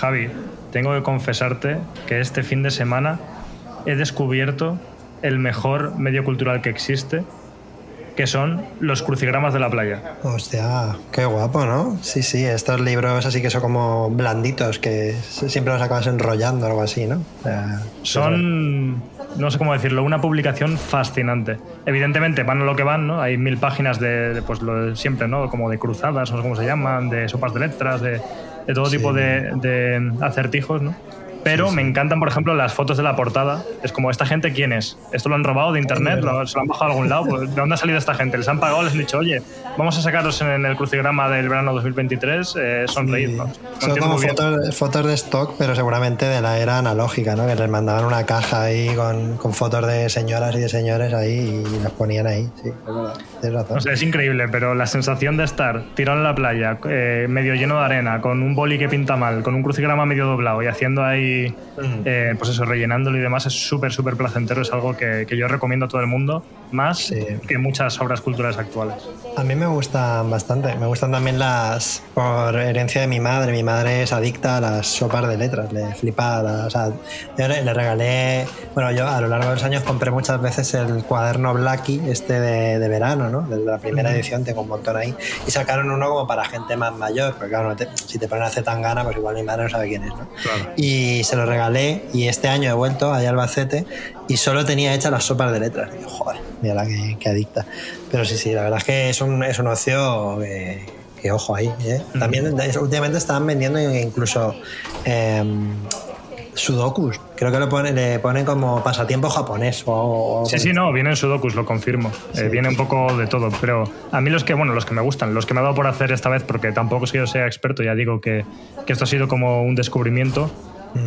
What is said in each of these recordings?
Javi, tengo que confesarte que este fin de semana he descubierto el mejor medio cultural que existe, que son los crucigramas de la playa. Hostia, qué guapo, ¿no? Sí, sí, estos libros así que son como blanditos, que siempre los acabas enrollando o algo así, ¿no? O sea, Son, no sé cómo decirlo, una publicación fascinante. Evidentemente van a lo que van, ¿no? Hay mil páginas de, de, pues lo de siempre, ¿no? Como de cruzadas, no sé cómo se llaman, de sopas de letras, de, de todo Sí. tipo de, de acertijos, ¿no? Pero me encantan, por ejemplo, las fotos de la portada. Es como, ¿esta gente quién es? ¿Esto lo han robado de internet? ¿Lo, ¿Se lo han bajado a algún lado? Pues, ¿De dónde ha salido esta gente? ¿Les han pagado? ¿Les han dicho, oye, vamos a sacaros en el crucigrama del verano 2023? Eh, sonreírnos. No Son como fotos, fotos de stock, pero seguramente de la era analógica, ¿no? Que les mandaban una caja ahí con, con fotos de señoras y de señores ahí y las ponían ahí. Sí, es verdad. Tienes razón. No sé, es increíble, pero la sensación de estar tirado en la playa, eh, medio lleno de arena, con un boli que pinta mal, con un crucigrama medio doblado y haciendo ahí, eh, pues eso, rellenándolo y demás, es súper, súper placentero. Es algo que, que yo recomiendo a todo el mundo, más Sí. que muchas obras culturales actuales. A mí me gustan bastante. Me gustan también las. Por herencia de mi madre. Mi madre es adicta a las sopas de letras. Le flipa. la- o sea, yo le, le regalé. Bueno, yo a lo largo de los años compré muchas veces el cuaderno Blackie, este de, de verano, ¿no? De la primera edición, tengo un montón ahí. Y sacaron uno como para gente más mayor. Porque claro, no te- si te ponen a hacer tan gana, pues igual mi madre no sabe quién es, ¿no? Claro. Y se lo regalé. Y este año he vuelto allá a Albacete y solo tenía hechas las sopas de letras. Y yo, joder, mira la que, que adicta. Pero sí, sí, la verdad es que es un, es un ocio que, que ojo ahí. ¿eh? También últimamente estaban vendiendo incluso em, sudokus. Creo que lo ponen, le ponen como pasatiempo japonés. O, o- Sí, sí, no, vienen sudokus, lo confirmo. Eh, viene un poco de todo, pero a mí los que, bueno, los que me gustan, los que me ha dado por hacer esta vez, porque tampoco es que yo sea experto, ya digo que, que esto ha sido como un descubrimiento,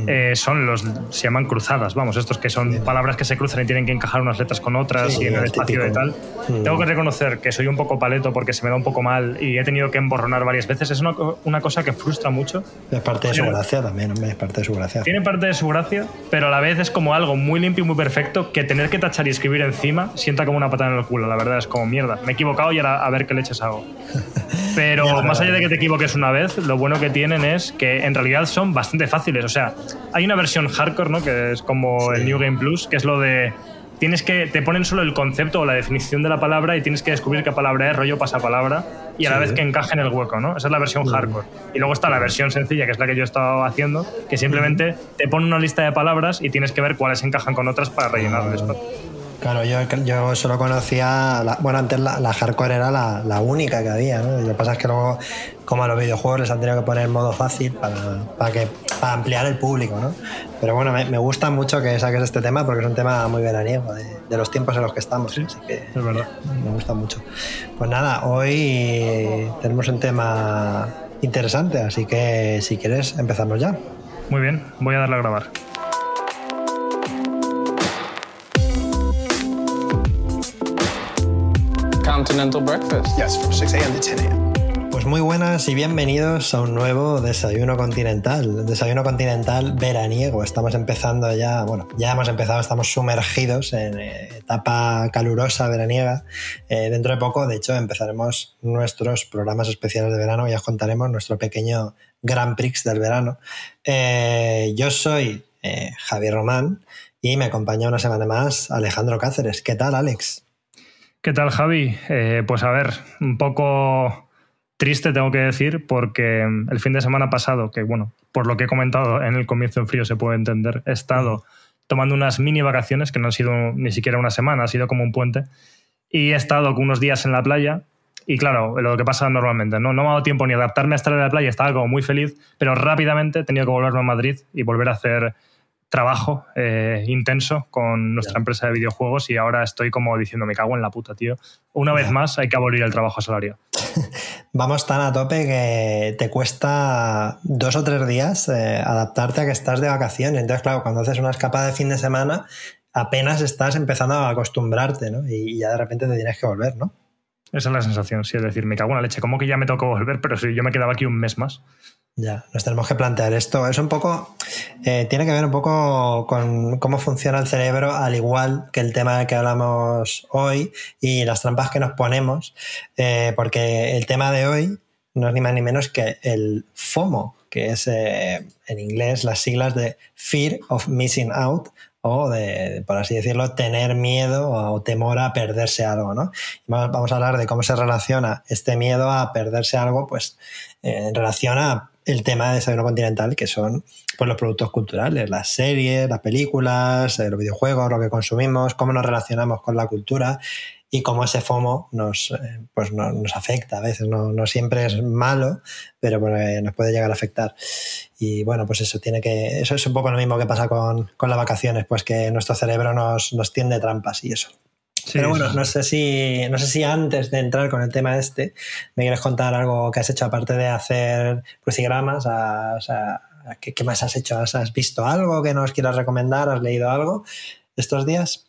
eh, son los, se llaman cruzadas, vamos, estos que son palabras que se cruzan y tienen que encajar unas letras con otras Sí, y en el espacio típico. y tal. Mm. Tengo que reconocer que soy un poco paleto porque se me da un poco mal y he tenido que emborronar varias veces. Es una, una cosa que frustra mucho. Es parte de su gracia también, hombre, es parte de su gracia. Tiene parte de su gracia, pero a la vez es como algo muy limpio y muy perfecto que tener que tachar y escribir encima sienta como una patada en el culo. La verdad es como mierda. Me he equivocado y ahora a ver qué leches hago. Pero más allá de que te equivoques una vez, lo bueno que tienen es que en realidad son bastante fáciles. O sea, hay una versión hardcore, ¿no? Que es como el New Game Plus, que es lo de. Tienes que. Te ponen solo el concepto o la definición de la palabra y tienes que descubrir qué palabra es, rollo pasapalabra, y a la Sí. vez que encaje en el hueco, ¿no? Esa es la versión hardcore. Y luego está la versión sencilla, que es la que yo he estado haciendo, que simplemente te pone una lista de palabras y tienes que ver cuáles encajan con otras para rellenar el espacio. Claro, yo, yo solo conocía. la- bueno, antes la, la hardcore era la, la única que había, ¿no? Lo que pasa es que luego, como a los videojuegos, les han tenido que poner modo fácil para, para, que, para ampliar el público, ¿no? Pero bueno, me, me gusta mucho que saques este tema porque es un tema muy veraniego, de, de los tiempos en los que estamos. Así que Es verdad. me gusta mucho. Pues nada, hoy tenemos un tema interesante, así que si quieres, empezamos ya. Muy bien, voy a darle a grabar. Continental breakfast. Yes, from 6 a.m. to 10 a.m. Pues muy buenas y bienvenidos a un nuevo desayuno continental, desayuno continental veraniego. Estamos empezando ya, bueno, ya hemos empezado, estamos sumergidos en eh, etapa calurosa veraniega. Eh, dentro de poco, de hecho, empezaremos nuestros programas especiales de verano y os contaremos nuestro pequeño Grand Prix del verano. Eh, yo soy eh, Javier Román y me acompaña una semana más Alejandro Cáceres. ¿Qué tal, Alex? ¿Qué tal, Javi? Pues a ver, un poco triste tengo que decir porque el fin de semana pasado, que bueno, por lo que he comentado en el comienzo en frío se puede entender, he estado tomando unas mini vacaciones que no han sido ni siquiera una semana, ha sido como un puente, y he estado unos días en la playa y claro, lo que pasa normalmente, ¿no? no me ha dado tiempo ni adaptarme a estar en la playa, estaba como muy feliz, pero rápidamente he tenido que volverme a Madrid y volver a hacer trabajo eh, intenso con nuestra empresa de videojuegos y ahora estoy como diciendo, me cago en la puta, tío. Una vez más hay que abolir el trabajo salario. Vamos tan a tope que te cuesta dos o tres días eh, adaptarte a que estás de vacaciones. Entonces, claro, cuando haces una escapada de fin de semana, apenas estás empezando a acostumbrarte, ¿no? Y ya de repente te tienes que volver, ¿no? Esa es la sensación, sí, es decir, me cago en la leche, ¿cómo que ya me tocó volver? Pero si yo me quedaba aquí un mes más. Ya, nos tenemos que plantear esto. Es un poco, eh, tiene que ver un poco con cómo funciona el cerebro, al igual que el tema que hablamos hoy y las trampas que nos ponemos, eh, porque el tema de hoy no es ni más ni menos que el FOMO, que es eh, en inglés las siglas de Fear of Missing Out o de, por así decirlo, tener miedo o temor a perderse algo, ¿no? Vamos a hablar de cómo se relaciona este miedo a perderse algo, pues en relación a el tema de desayuno continental, que son pues, los productos culturales, las series, las películas, eh, los videojuegos, lo que consumimos, cómo nos relacionamos con la cultura y cómo ese FOMO nos, eh, pues nos afecta a veces. No, siempre es malo, pero nos puede llegar a afectar. Y bueno, pues eso tiene que. Eso es un poco lo mismo que pasa con, con las vacaciones, pues que nuestro cerebro nos, nos tiende trampas y eso. Pero bueno, no sé, si, no sé si antes de entrar con el tema este, me quieres contar algo que has hecho aparte de hacer crucigramas. o sea, ¿qué, más has hecho? ¿Has, visto algo que nos quieras recomendar? ¿Has leído algo estos días?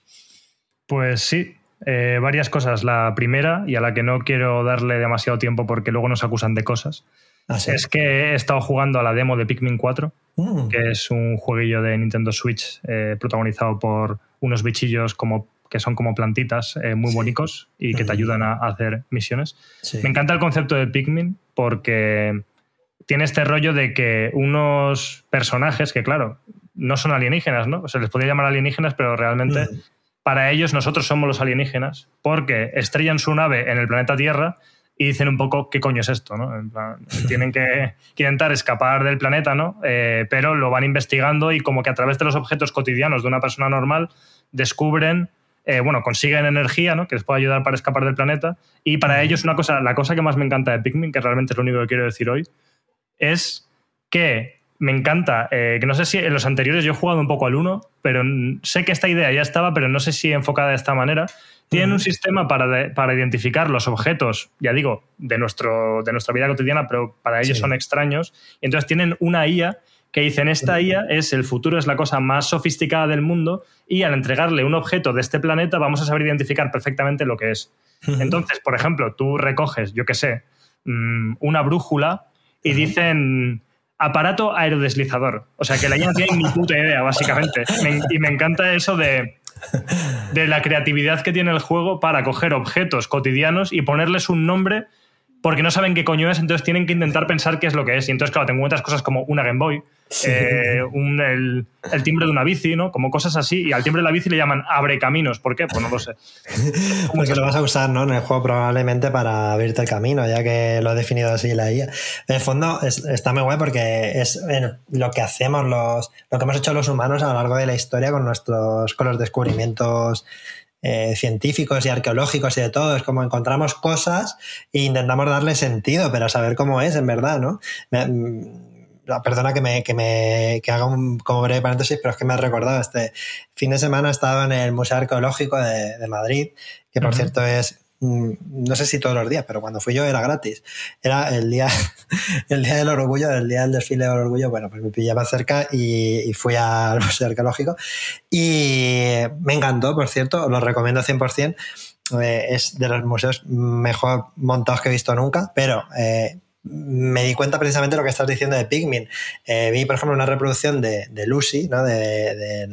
Pues sí, eh, varias cosas. La primera, y a la que no quiero darle demasiado tiempo porque luego nos acusan de cosas, ah, es que he estado jugando a la demo de Pikmin 4, mm. que es un jueguillo de Nintendo Switch eh, protagonizado por unos bichillos como que son como plantitas eh, muy bonitos y que te ayudan a, hacer misiones. Me encanta el concepto de Pikmin porque tiene este rollo de que unos personajes que, claro, no son alienígenas, ¿no? Se les podría llamar alienígenas, pero realmente para ellos nosotros somos los alienígenas porque estrellan su nave en el planeta Tierra y dicen un poco qué coño es esto, ¿no? tienen que, intentar escapar del planeta, ¿no? Eh, pero lo van investigando y como que a través de los objetos cotidianos de una persona normal descubren eh, bueno, consiguen energía, ¿no? Que les puede ayudar para escapar del planeta. Y para ellos, una cosa, la cosa que más me encanta de Pikmin, que realmente es lo único que quiero decir hoy, es que me encanta, eh, que no sé si en los anteriores yo he jugado un poco al 1, pero sé que esta idea ya estaba, pero no sé si enfocada de esta manera. Tienen un sistema para, para, identificar los objetos, ya digo, de, nuestro, de nuestra vida cotidiana, pero para ellos son extraños. Y entonces tienen una IA que dicen esta IA es el futuro, es la cosa más sofisticada del mundo y al entregarle un objeto de este planeta vamos a saber identificar perfectamente lo que es. Entonces, por ejemplo, tú recoges, yo qué sé, mm, una brújula y dicen aparato aerodeslizador. O sea, que la IA no tiene ni puta idea, básicamente. y me encanta eso de, de la creatividad que tiene el juego para coger objetos cotidianos y ponerles un nombre porque no saben qué coño es, entonces tienen que intentar pensar qué es lo que es. Y entonces, claro, tengo otras cosas como una Game Boy, eh, el, timbre de una bici, ¿no? Como cosas así. Y al timbre de la bici le llaman abre caminos. ¿Por qué? Pues no lo sé. Porque lo vas a usar, ¿no? En el juego probablemente para abrirte el camino, ya que lo ha definido así la IA. En el fondo está muy guay porque es lo que hacemos los, lo que hemos hecho los humanos a lo largo de la historia con nuestros, con los descubrimientos eh, científicos y arqueológicos y de todo. Es como encontramos cosas e intentamos darle sentido, pero saber cómo es en verdad, ¿no? Mm, perdona que me, que me que haga un como breve paréntesis, pero es que me ha recordado este fin de semana he estado en el Museo Arqueológico de, Madrid, que por cierto es no sé si todos los días, pero cuando fui yo era gratis. Era el día, el día del orgullo, el día del desfile del orgullo, bueno, pues me pillaba cerca y, fui al Museo Arqueológico y me encantó, por cierto, lo recomiendo 100%. Eh, es de los museos mejor montados que he visto nunca, pero eh, me di cuenta precisamente de lo que estás diciendo de Pikmin. Eh, vi, por ejemplo, una reproducción de, Lucy, ¿no? De,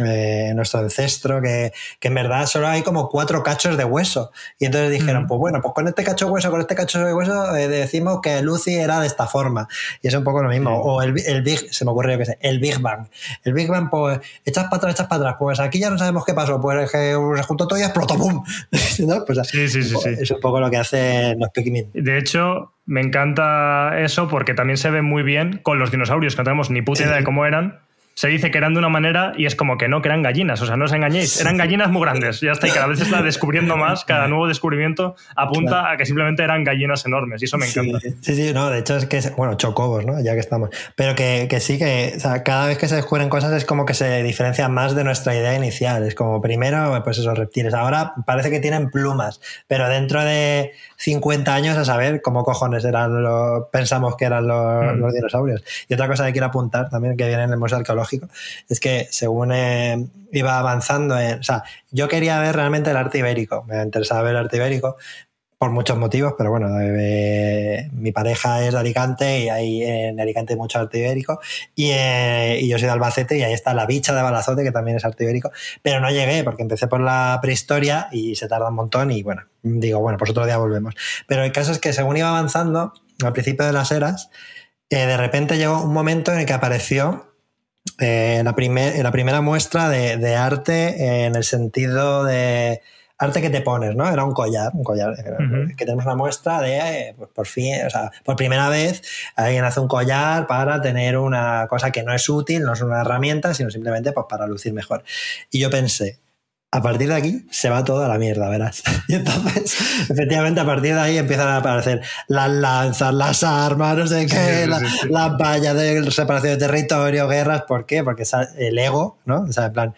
eh, nuestro ancestro, que, que, en verdad solo hay como cuatro cachos de hueso. Y entonces dijeron, pues bueno, pues con este cacho de hueso, con este cacho de hueso, eh, decimos que Lucy era de esta forma. Y es un poco lo mismo. O el, el, Big, se me ocurre, yo que sé, el Big Bang. El Big Bang, pues, echas para atrás, echas para atrás. Pues aquí ya no sabemos qué pasó. Pues que se juntó todo y explotó, ¡pum! ¿No? Pues, sí, sí, sí, sí. Es un poco lo que hace los Pikmin. De hecho, me encanta eso porque también se ve muy bien con los dinosaurios, que no tenemos ni puta idea de cómo eran se dice que eran de una manera y es como que no, que eran gallinas. O sea, no os engañéis, eran gallinas muy grandes. Ya está, y cada vez se está descubriendo más, cada nuevo descubrimiento apunta a que simplemente eran gallinas enormes y eso me encanta. Sí, sí, no, de hecho es que, bueno, chocobos, ¿no? Ya que estamos. Pero que, que sí, que o sea, cada vez que se descubren cosas es como que se diferencian más de nuestra idea inicial. Es como primero, pues esos reptiles. Ahora parece que tienen plumas, pero dentro de 50 años a saber cómo cojones eran los, pensamos que eran los, mm. los dinosaurios. Y otra cosa que quiero apuntar también, que viene en el Museo Arqueológico, es que según eh, iba avanzando, en, o sea, yo quería ver realmente el arte ibérico, me interesaba ver el arte ibérico por muchos motivos, pero bueno, eh, mi pareja es de Alicante y hay en Alicante mucho arte ibérico y, eh, y, yo soy de Albacete y ahí está la bicha de Balazote que también es arte ibérico, pero no llegué porque empecé por la prehistoria y se tarda un montón y bueno, digo, bueno, pues otro día volvemos. Pero el caso es que según iba avanzando, al principio de las eras, de repente llegó un momento en el que apareció eh, la, la primera muestra de, arte en el sentido de arte que te pones, ¿no? Era un collar, un collar, eh, que tenemos una muestra de, eh, pues por fin, o sea, por primera vez alguien hace un collar para tener una cosa que no es útil, no es una herramienta, sino simplemente pues, para lucir mejor. Y yo pensé, a partir de aquí se va toda la mierda, verás. Y entonces, efectivamente, a partir de ahí empiezan a aparecer las lanzas, las armas, no sé qué, las vallas de separación de territorio, guerras. ¿Por qué? Porque el ego, ¿no? O sea, en plan,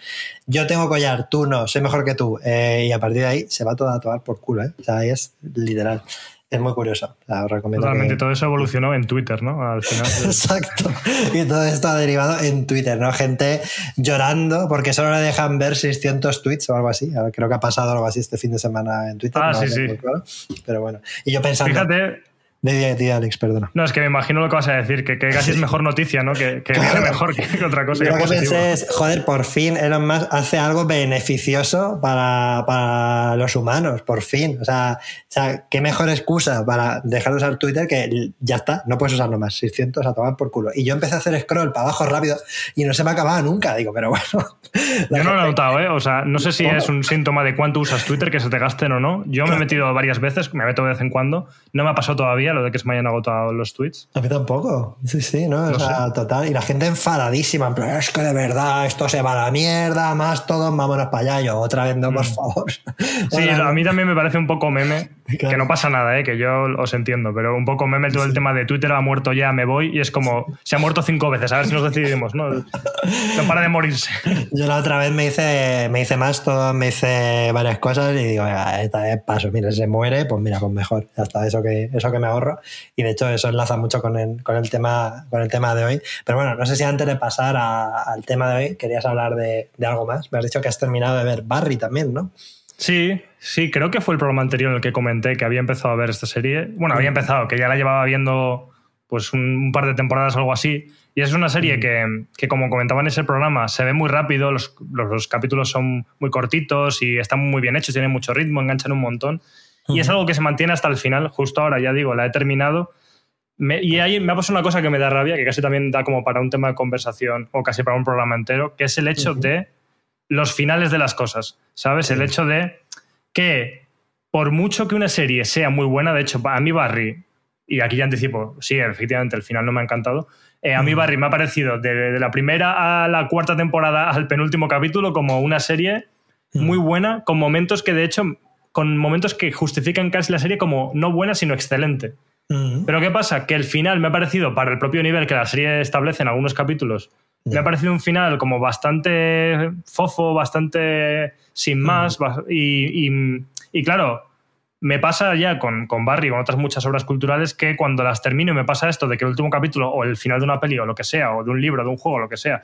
yo tengo collar, tú no, soy mejor que tú. Eh, y a partir de ahí se va todo a tomar por culo, ¿eh? O sea, ahí es literal es muy curioso. La recomiendo. Totalmente, todo eso evolucionó en Twitter, ¿no? Al final. Exacto. Y todo esto ha derivado en Twitter, ¿no? Gente llorando porque solo le dejan ver 600 tweets o algo así. Creo que ha pasado algo así este fin de semana en Twitter. Ah, sí, sí. Pero bueno. Y yo pensando. Fíjate, de, Alex, perdona. No, es que me imagino lo que vas a decir, que, casi es mejor noticia, ¿no? Que, que mejor que, otra cosa. Lo que, pensé es, joder, por fin Elon Musk hace algo beneficioso para, para, los humanos, por fin. O sea, o sea, qué mejor excusa para dejar de usar Twitter que ya está, no puedes usarlo más, 600 a tomar por culo. Y yo empecé a hacer scroll para abajo rápido y no se me acababa nunca, digo, pero bueno. Yo no lo he notado, ¿eh? O sea, no sé si es un síntoma de cuánto usas Twitter, que se te gasten o no. Yo me he metido varias veces, me meto de vez en cuando, no me ha pasado todavía lo de que se me hayan agotado los tweets. A mí tampoco. Sí, sí, ¿no? o sea, total. Y la gente enfadadísima, en plan, es que de verdad esto se va a la mierda, más todos, vámonos para allá. Yo, otra vez no, por mm. favor. Sí, a mí también me parece un poco meme, que no pasa nada, ¿eh? que yo os entiendo, pero un poco meme todo el tema de Twitter ha muerto ya, me voy, y es como, se ha muerto cinco veces, a ver si nos decidimos, ¿no? No para de morirse. Yo la otra vez me hice, me hice más, todo, me hice varias cosas y digo, esta vez paso, mira, se muere, pues mira, pues mejor, ya está, eso que, eso que me ahorro y de hecho eso enlaza mucho con el, con el, tema, con el tema de hoy. Pero bueno, no sé si antes de pasar al tema de hoy querías hablar de, de, algo más. Me has dicho que has terminado de ver Barry también, ¿no? Sí, sí, creo que fue el programa anterior en el que comenté que había empezado a ver esta serie. Bueno, había empezado, que ya la llevaba viendo pues un, par de temporadas o algo así. Y es una serie que, que, como comentaba en ese programa, se ve muy rápido, los, los, los, capítulos son muy cortitos y están muy bien hechos, tienen mucho ritmo, enganchan un montón. Y es algo que se mantiene hasta el final, justo ahora, ya digo, la he terminado. y ahí me ha pasado una cosa que me da rabia, que casi también da como para un tema de conversación o casi para un programa entero, que es el hecho de los finales de las cosas, ¿sabes? El hecho de que por mucho que una serie sea muy buena, de hecho, a mí Barry, y aquí ya anticipo, sí, efectivamente, el final no me ha encantado, eh, a mí Barry me ha parecido de, de, la primera a la cuarta temporada al penúltimo capítulo como una serie muy buena, con momentos que de hecho con momentos que justifican casi la serie como no buena, sino excelente. Pero ¿qué pasa? Que el final me ha parecido, para el propio nivel que la serie establece en algunos capítulos, me ha parecido un final como bastante fofo, bastante sin más. Y, y, claro, me pasa ya con, con Barry, con otras muchas obras culturales, que cuando las termino y me pasa esto de que el último capítulo o el final de una peli o lo que sea, o de un libro, de un juego, lo que sea,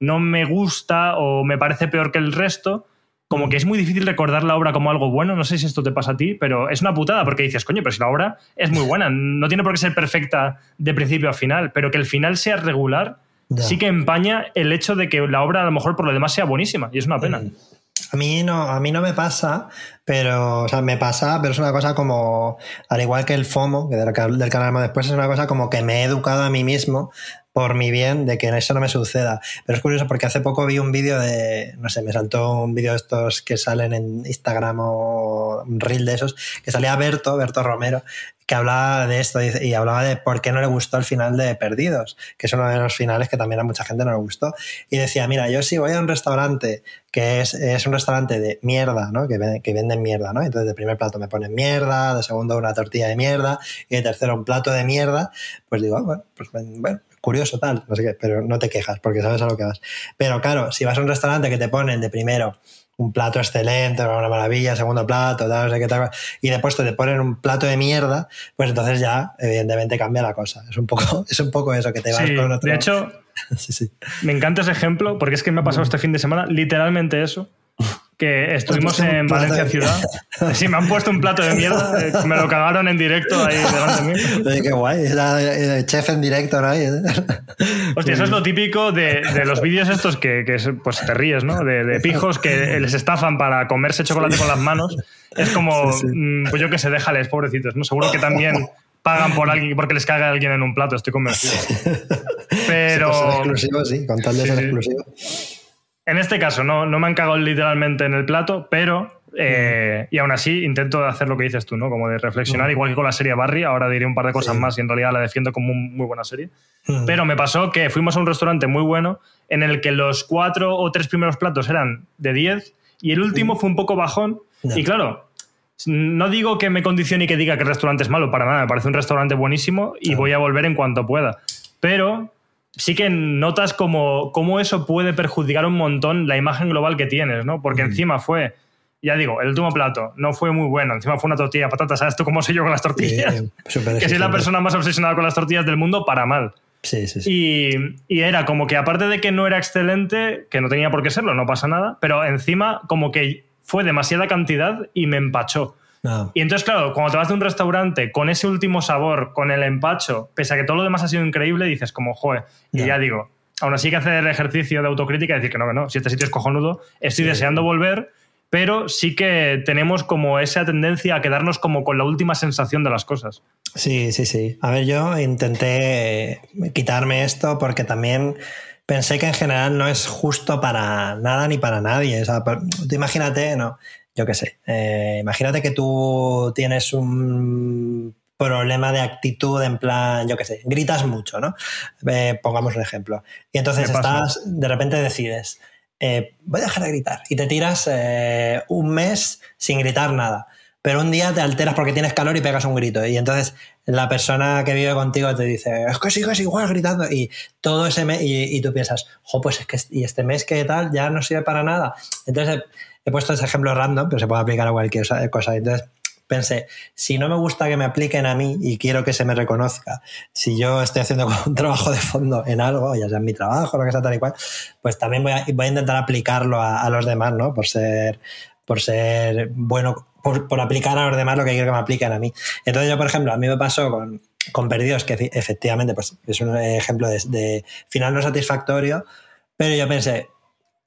no me gusta o me parece peor que el resto, como que es muy difícil recordar la obra como algo bueno. No sé si esto te pasa a ti, pero es una putada porque dices, coño, pero si la obra es muy buena, no tiene por qué ser perfecta de principio a final, pero que el final sea regular, Ya. sí que empaña el hecho de que la obra a lo mejor por lo demás sea buenísima y es una pena. Mm. A mí no, a mí no me pasa, pero, o sea, me pasa, pero es una cosa como, al igual que el FOMO, que del, del hablaremos después, es una cosa como que me he educado a mí mismo por mi bien de que eso no me suceda. Pero es curioso porque hace poco vi un vídeo de, no sé, me saltó un vídeo de estos que salen en Instagram o un reel de esos, que salía Berto, Berto Romero, que hablaba de esto y hablaba de por qué no le gustó el final de Perdidos, que es uno de los finales que también a mucha gente no le gustó. Y decía, mira, yo si voy a un restaurante que es, es un restaurante de mierda, ¿no? Que, ven- que venden mierda, ¿no? Entonces de primer plato me ponen mierda, de segundo una tortilla de mierda y de tercero un plato de mierda, pues digo, ah, bueno, pues bueno, curioso tal, no sé qué, pero no te quejas porque sabes a lo que vas. Pero claro, si vas a un restaurante que te ponen de primero un plato excelente, una maravilla, segundo plato, tal, no sé qué tal, y después te ponen un plato de mierda, pues entonces ya evidentemente cambia la cosa. Es un poco, es un poco eso, que te vas Sí, con otro... de hecho, sí, sí. me encanta ese ejemplo porque es que me ha pasado este fin de semana literalmente eso. Que estuvimos en Valencia de- ciudad. Sí, me han puesto un plato de mierda. eh, Me lo cagaron en directo ahí delante de mí. Oye, qué guay, era eh, chef en directo, ¿no? Y- Hostia, eso es lo típico de, de los vídeos estos que, que es- pues te ríes, ¿no? De, de pijos que les estafan para comerse chocolate con las manos. Es como, Sí, sí. mm, pues yo que sé, déjales, pobrecitos, ¿no? Seguro que también pagan por alguien porque les caga alguien en un plato, estoy convencido. Pero Por ser exclusivo, sí, con tal de Sí, ser sí. exclusivo. En este caso no, no me han cagado literalmente en el plato, pero... eh, y aún así intento hacer lo que dices tú, ¿no? Como de reflexionar, igual que con la serie Barry, ahora diré un par de cosas Sí. más y en realidad la defiendo como un- muy buena serie. Pero me pasó que fuimos a un restaurante muy bueno en el que los cuatro o tres primeros platos eran de 10 y el último fue un poco bajón. Y claro, no digo que me condicione y que diga que el restaurante es malo, para nada, me parece un restaurante buenísimo y voy a volver en cuanto pueda. Pero sí que notas como, cómo eso puede perjudicar un montón la imagen global que tienes, ¿no? Porque encima fue, ya digo, el último plato no fue muy bueno, encima fue una tortilla de patatas, ¿sabes tú cómo soy yo con las tortillas? Sí, súper que soy la exigente. persona más obsesionada con las tortillas del mundo para mal. Sí, sí, sí. Y, y era como que aparte de que no era excelente, que no tenía por qué serlo, no pasa nada, pero encima como que fue demasiada cantidad y me empachó. No. Y entonces, claro, cuando te vas de un restaurante con ese último sabor, con el empacho, pese a que todo lo demás ha sido increíble, dices como, joder, y Ya. ya digo, aún así hay que hacer el ejercicio de autocrítica y decir que no, que no, si este sitio es cojonudo, estoy Sí. deseando volver, pero sí que tenemos como esa tendencia a quedarnos como con la última sensación de las cosas. Sí, sí, sí. A ver, yo intenté quitarme esto porque también pensé que en general no es justo para nada ni para nadie. O sea, tú imagínate, no, yo qué sé, eh, imagínate que tú tienes un problema de actitud en plan, yo qué sé, gritas mucho, ¿no? Eh, pongamos un ejemplo. Y entonces estás, de repente decides, eh, voy a dejar de gritar y te tiras un mes sin gritar nada. Pero un día te alteras porque tienes calor y pegas un grito. Y entonces la persona que vive contigo te dice, es que sigues igual gritando. Y todo ese mes, y, y tú piensas, jo, pues es que y este mes que tal ya no sirve para nada. Entonces he puesto ese ejemplo random, pero se puede aplicar a cualquier osa- cosa. Entonces pensé, si no me gusta que me apliquen a mí y quiero que se me reconozca, si yo estoy haciendo un trabajo de fondo en algo, ya sea en mi trabajo, lo que sea tal y cual, pues también voy a, intentar aplicarlo a, los demás, ¿no? Por ser, por ser bueno, por, aplicar a los demás lo que quiero que me apliquen a mí. Entonces yo, por ejemplo, a mí me pasó con, Perdidos, que efectivamente pues, es un ejemplo de final no satisfactorio, pero yo pensé,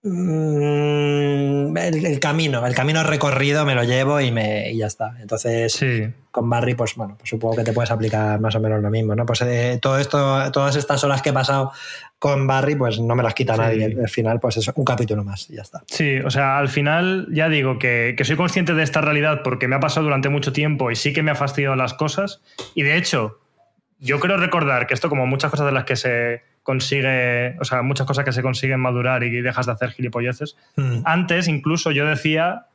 mm, el, el camino, el camino recorrido me lo llevo y, me, y ya está. Entonces, Sí. con Barry, pues bueno, pues supongo que te puedes aplicar más o menos lo mismo, ¿no? Pues eh, todo esto, todas estas horas que he pasado con Barry, pues no me las quita Sí. nadie. Al final, pues es un capítulo más y ya está. Sí, o sea, al final ya digo que, que soy consciente de esta realidad porque me ha pasado durante mucho tiempo y sí que me ha fastidiado las cosas. Y de hecho, yo creo recordar que esto, como muchas cosas de las que se consigue, o sea, muchas cosas que se consiguen madurar y dejas de hacer gilipolleces, Mm. antes incluso yo decía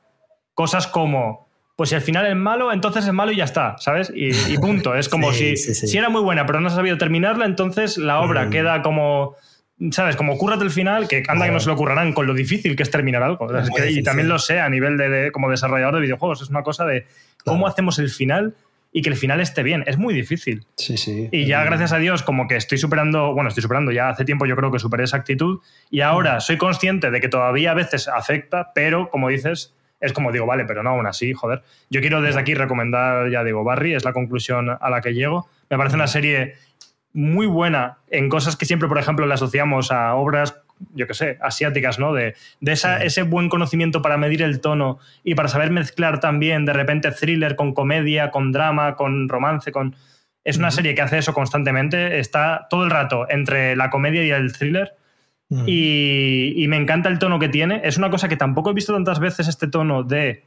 cosas como, pues si al final es malo, entonces es malo y ya está, ¿sabes? Y, y punto. Es como Sí, si, sí, sí. si era muy buena pero no has sabido terminarla, entonces la obra Mm. queda como... ¿Sabes? Como cúrrate el final, que anda que no se lo currarán con lo difícil que es terminar algo. Es que- y también lo sé a nivel de, de- como desarrollador de videojuegos. Es una cosa de cómo Claro. hacemos el final y que el final esté bien. Es muy difícil. Sí, sí. Y ya, gracias a Dios, como que estoy superando, bueno, estoy superando, ya hace tiempo yo creo que superé esa actitud y ahora soy consciente de que todavía a veces afecta, pero como dices, es como digo, vale, pero no aún así, joder. Yo quiero desde aquí recomendar, ya digo, Barry, es la conclusión a la que llego. Me parece una serie muy buena en cosas que siempre, por ejemplo, le asociamos a obras yo qué sé, asiáticas, ¿no? De, de esa, ese buen conocimiento para medir el tono y para saber mezclar también de repente thriller con comedia, con drama, con romance, con... Es una serie que hace eso constantemente, está todo el rato entre la comedia y el thriller. y, y, me encanta el tono que tiene. Es una cosa que tampoco he visto tantas veces este tono de.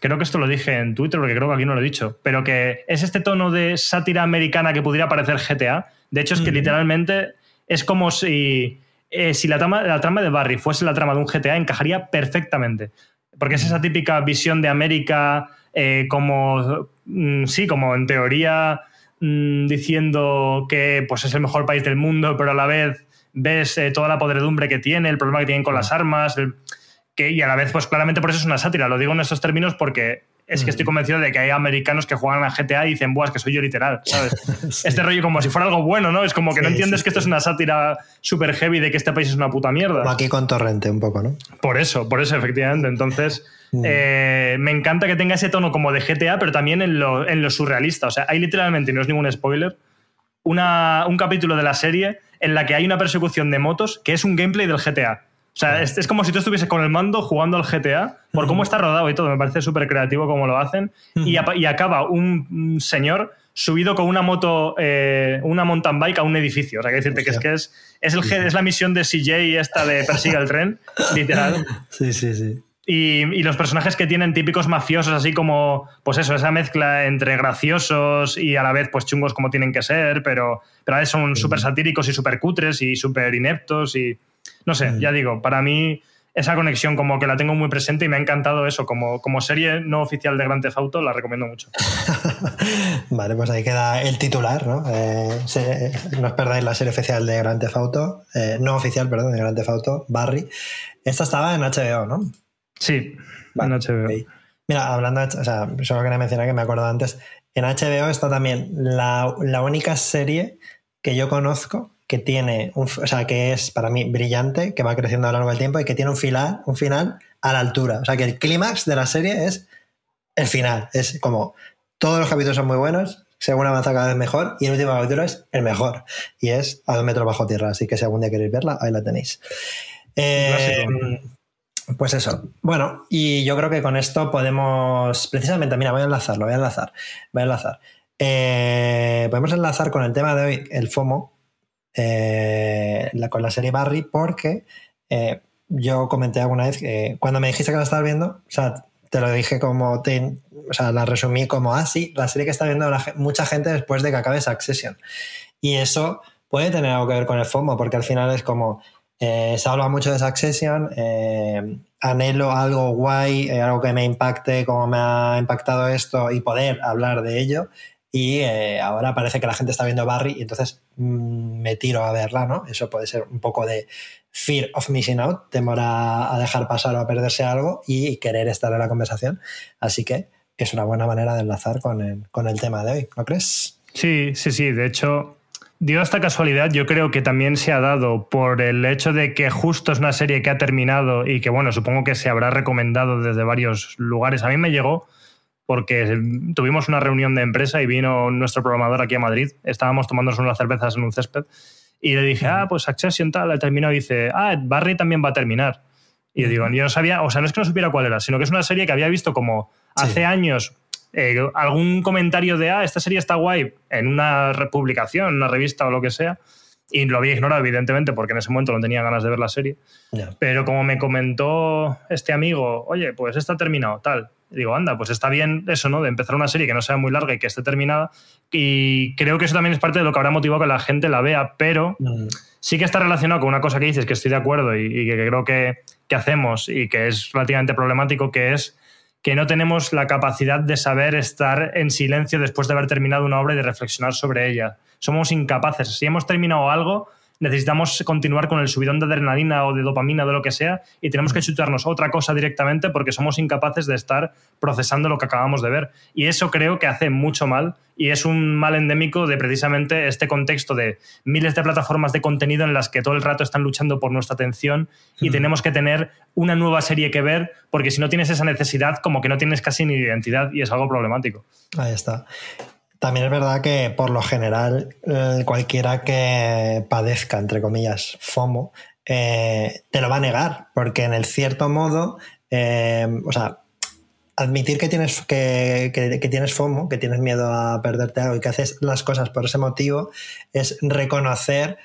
Creo que esto lo dije en Twitter, porque creo que aquí no lo he dicho. Pero que es este tono de sátira americana que pudiera parecer GTA. De hecho, es que literalmente es como si eh, si la trama, la trama de Barry fuese la trama de un GTA, encajaría perfectamente. Porque es esa típica visión de América eh, como, mm, sí, como en teoría mm, diciendo que pues, es el mejor país del mundo, pero a la vez ves eh, toda la podredumbre que tiene, el problema que tienen con las armas, que, y a la vez, pues claramente por eso es una sátira. Lo digo en estos términos porque es que estoy convencido de que hay americanos que juegan a GTA y dicen, buah, es que soy yo literal, ¿sabes? Este rollo como si fuera algo bueno, ¿no? Es como que no entiendes que esto es una sátira súper heavy de que este país es una puta mierda. Como aquí con Torrente un poco, ¿no? Por eso, por eso, efectivamente. Entonces, eh, me encanta que tenga ese tono como de GTA, pero también en lo, en lo surrealista. O sea, hay literalmente, y no es ningún spoiler, una, un capítulo de la serie en la que hay una persecución de motos que es un gameplay del GTA. O sea, es, es, como si tú estuvieses con el mando jugando al GTA, por cómo está rodado y todo. Me parece súper creativo cómo lo hacen. y, y, acaba un señor subido con una moto, eh, una mountain bike a un edificio. O sea, que decirte que es que es, es, el, es la misión de CJ esta de persigue el tren, literal. Sí, sí, sí. Y, y, los personajes que tienen típicos mafiosos, así como, pues eso, esa mezcla entre graciosos y a la vez, pues chungos como tienen que ser, pero, pero a veces son súper satíricos y súper cutres y súper ineptos y no sé, ya digo, para mí esa conexión como que la tengo muy presente y me ha encantado eso. Como, como serie no oficial de Grand Theft Auto la recomiendo mucho. vale, pues ahí queda el titular, ¿no? Eh, no os perdáis la serie oficial de Grand Theft Auto, eh, no oficial, perdón, de Grand Theft Auto, Barry. Esta estaba en HBO, ¿no? Sí, en HBO. Mira, hablando, o sea, solo quería mencionar que me acuerdo antes, en HBO está también la, la única serie que yo conozco que tiene, un, o sea, que es para mí brillante, que va creciendo a lo largo del tiempo y que tiene un final, un final a la altura. O sea, que el clímax de la serie es el final. Es como todos los capítulos son muy buenos, según avanza cada vez mejor y el último capítulo es el mejor y es a dos metros bajo tierra. Así que si algún día queréis verla, ahí la tenéis. Eh, pues eso. Bueno, y yo creo que con esto podemos, precisamente, mira, voy a enlazarlo, voy a enlazar, voy a enlazar. Eh, podemos enlazar con el tema de hoy, el FOMO, eh, la, con la serie Barry porque eh, yo comenté alguna vez que cuando me dijiste que la estabas viendo, o sea, te lo dije como, te, o sea, la resumí como, ah, sí, la serie que está viendo mucha gente después de que acabe Succession. Y eso puede tener algo que ver con el FOMO, porque al final es como, eh, se habla mucho de Succession, eh, anhelo algo guay, eh, algo que me impacte como me ha impactado esto y poder hablar de ello. Y eh, ahora parece que la gente está viendo Barry y entonces mmm, me tiro a verla, ¿no? Eso puede ser un poco de fear of missing out, temor a, a, dejar pasar o a perderse algo y querer estar en la conversación. Así que es una buena manera de enlazar con el, con el tema de hoy, ¿no crees? Sí, sí, sí. De hecho, dio esta casualidad, yo creo que también se ha dado por el hecho de que justo es una serie que ha terminado y que, bueno, supongo que se habrá recomendado desde varios lugares. A mí me llegó porque tuvimos una reunión de empresa y vino nuestro programador aquí a Madrid. Estábamos tomándonos unas cervezas en un césped y le dije, ah, pues Accession tal, ha terminado y dice, ah, Barry también va a terminar. Y yo digo, yo no sabía, o sea, no es que no supiera cuál era, sino que es una serie que había visto como hace sí. años eh, algún comentario de, ah, esta serie está guay en una publicación, una revista o lo que sea. Y lo había ignorado, evidentemente, porque en ese momento no tenía ganas de ver la serie. Yeah. Pero como me comentó este amigo, oye, pues está terminado, tal. Y digo, anda, pues está bien eso, ¿no? De empezar una serie que no sea muy larga y que esté terminada. Y creo que eso también es parte de lo que habrá motivado que la gente la vea, pero mm. sí que está relacionado con una cosa que dices, que estoy de acuerdo y, y que creo que, que hacemos y que es relativamente problemático, que es que no tenemos la capacidad de saber estar en silencio después de haber terminado una obra y de reflexionar sobre ella. Somos incapaces. Si hemos terminado algo, necesitamos continuar con el subidón de adrenalina o de dopamina, o de lo que sea, y tenemos que chutarnos otra cosa directamente porque somos incapaces de estar procesando lo que acabamos de ver. Y eso creo que hace mucho mal y es un mal endémico de precisamente este contexto de miles de plataformas de contenido en las que todo el rato están luchando por nuestra atención y mm. tenemos que tener una nueva serie que ver porque si no tienes esa necesidad como que no tienes casi ni identidad y es algo problemático. Ahí está. También es verdad que por lo general eh, cualquiera que padezca, entre comillas, FOMO, eh, te lo va a negar, porque en el cierto modo, eh, o sea, admitir que tienes, que, que, tienes FOMO, que tienes miedo a perderte algo y que haces las cosas por ese motivo, es reconocer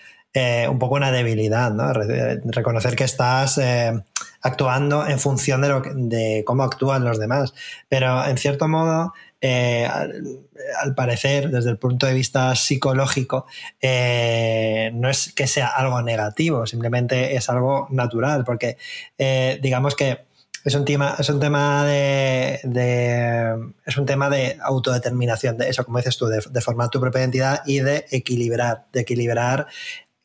un poco una debilidad, ¿no? reconocer que estás actuando en función de, lo de cómo actúan los demás. Pero en cierto modo, eh, al, parecer, desde el punto de vista psicológico, eh, no es que sea algo negativo, simplemente es algo natural, porque eh, digamos que es un tema, es un tema de, es un tema de autodeterminación, de eso, como dices tú, de, de, formar tu propia identidad y de equilibrar, de equilibrar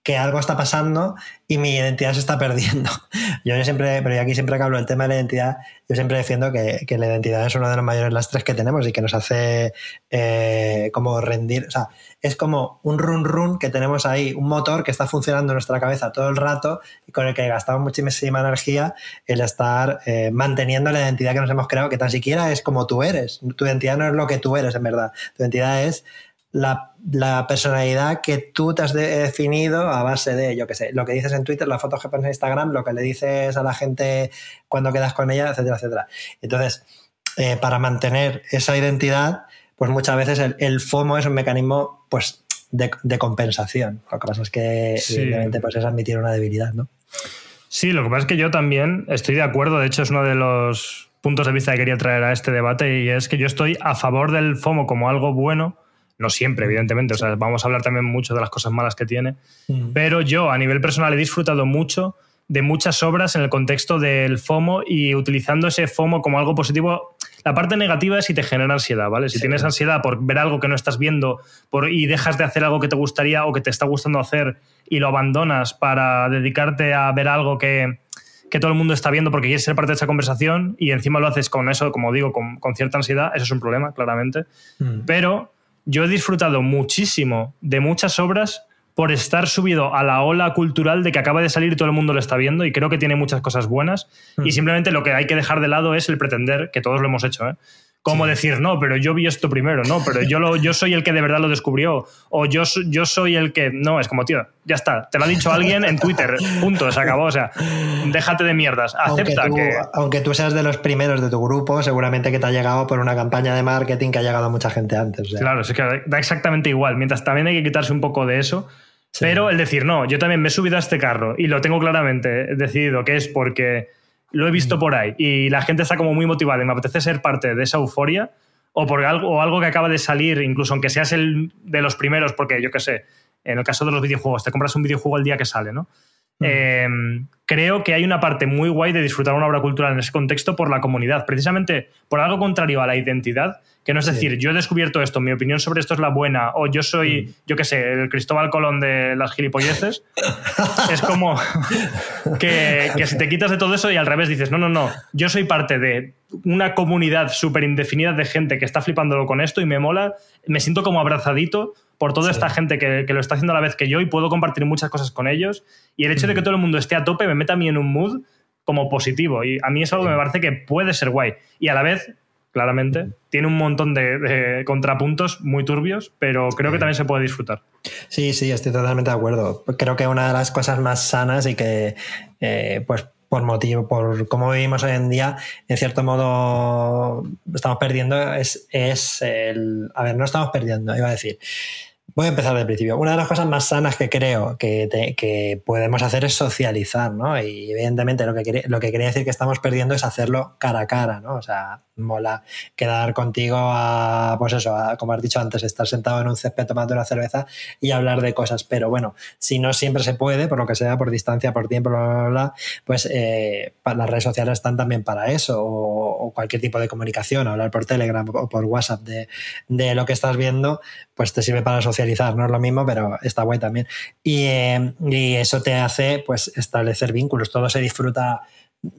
que algo está pasando y mi identidad se está perdiendo. Yo siempre, pero yo aquí siempre que hablo del tema de la identidad, yo siempre defiendo que, la identidad es uno de los mayores lastres que tenemos y que nos hace eh, como rendir. O sea, es como un run run que tenemos ahí, un motor que está funcionando en nuestra cabeza todo el rato y con el que gastamos muchísima energía el estar eh, manteniendo la identidad que nos hemos creado, que tan siquiera es como tú eres. Tu identidad no es lo que tú eres, en verdad. Tu identidad es la, personalidad que tú te has definido a base de, yo qué sé, lo que dices en Twitter, las fotos que pones en Instagram, lo que le dices a la gente cuando quedas con ella, etcétera, etcétera. Entonces, eh, para mantener esa identidad, pues muchas veces el, FOMO es un mecanismo pues, de, compensación. Lo que pasa es que, evidentemente, pues es admitir una debilidad, ¿no? Sí, lo que pasa es que yo también estoy de acuerdo, de hecho es uno de los puntos de vista que quería traer a este debate y es que yo estoy a favor del FOMO como algo bueno, no siempre, evidentemente. O sea, vamos a hablar también mucho de las cosas malas que tiene. Mm. Pero yo, a nivel personal, he disfrutado mucho de muchas obras en el contexto del FOMO y utilizando ese FOMO como algo positivo. La parte negativa es si te genera ansiedad, ¿vale? Si tienes ansiedad por ver algo que no estás viendo por, y dejas de hacer algo que te gustaría o que te está gustando hacer y lo abandonas para dedicarte a ver algo que, que todo el mundo está viendo porque quieres ser parte de esa conversación y encima lo haces con eso, como digo, con, con cierta ansiedad, eso es un problema, claramente. Mm. Pero yo he disfrutado muchísimo de muchas obras por estar subido a la ola cultural de que acaba de salir y todo el mundo lo está viendo y creo que tiene muchas cosas buenas y hmm. simplemente lo que hay que dejar de lado es el pretender, que todos lo hemos hecho, ¿eh? Como decir, no, pero yo vi esto primero, no, pero yo, lo, yo soy el que de verdad lo descubrió, o yo, yo soy el que. No, es como, tío, ya está, te lo ha dicho alguien en Twitter, punto, se acabó, o sea, déjate de mierdas, acepta aunque tú, que. Aunque tú seas de los primeros de tu grupo, seguramente que te ha llegado por una campaña de marketing que ha llegado a mucha gente antes. Claro, es que da exactamente igual, mientras también hay que quitarse un poco de eso. Pero el decir, no, yo también me he subido a este carro y lo tengo claramente decidido que es porque lo he visto mm. por ahí y la gente está como muy motivada y me apetece ser parte de esa euforia o por algo, o algo que acaba de salir, incluso aunque seas el de los primeros, porque yo qué sé, en el caso de los videojuegos, te compras un videojuego el día que sale, ¿no? Mm. Em, creo que hay una parte muy guay de disfrutar una obra cultural en ese contexto por la comunidad, precisamente por algo contrario a la identidad, que no es decir, yo he descubierto esto, mi opinión sobre esto es la buena, o yo soy, mm. yo qué sé, el Cristóbal Colón de las gilipolleces. es como que, que, si te quitas de todo eso y al revés dices, no, no, no, yo soy parte de una comunidad súper indefinida de gente que está flipándolo con esto y me mola, me siento como abrazadito por toda esta gente que, lo está haciendo a la vez que yo y puedo compartir muchas cosas con ellos. Y el hecho de que todo el mundo esté a tope me mete a mí en un mood como positivo. Y a mí es algo que me parece que puede ser guay. Y a la vez, claramente, tiene un montón de, contrapuntos muy turbios, pero creo que también se puede disfrutar. Sí, sí, estoy totalmente de acuerdo. Creo que una de las cosas más sanas y que, eh, pues, por motivo, por cómo vivimos hoy en día, en cierto modo estamos perdiendo, es, es el... A ver, no estamos perdiendo, iba a decir. Voy a empezar del principio. Una de las cosas más sanas que creo que, podemos hacer es socializar, ¿no? Y evidentemente lo que, lo que quería decir que estamos perdiendo es hacerlo cara a cara, ¿no? O sea, mola quedar contigo a, pues eso, como has dicho antes, estar sentado en un césped tomando una cerveza y hablar de cosas. Pero bueno, si no siempre se puede, por lo que sea, por distancia, por tiempo, bla, bla, bla, pues eh, las redes sociales están también para eso, o, cualquier tipo de comunicación, hablar por Telegram o por WhatsApp de, lo que estás viendo, pues te sirve para socializar, no es lo mismo, pero está guay también. Y, eh, y eso te hace pues establecer vínculos, todo se disfruta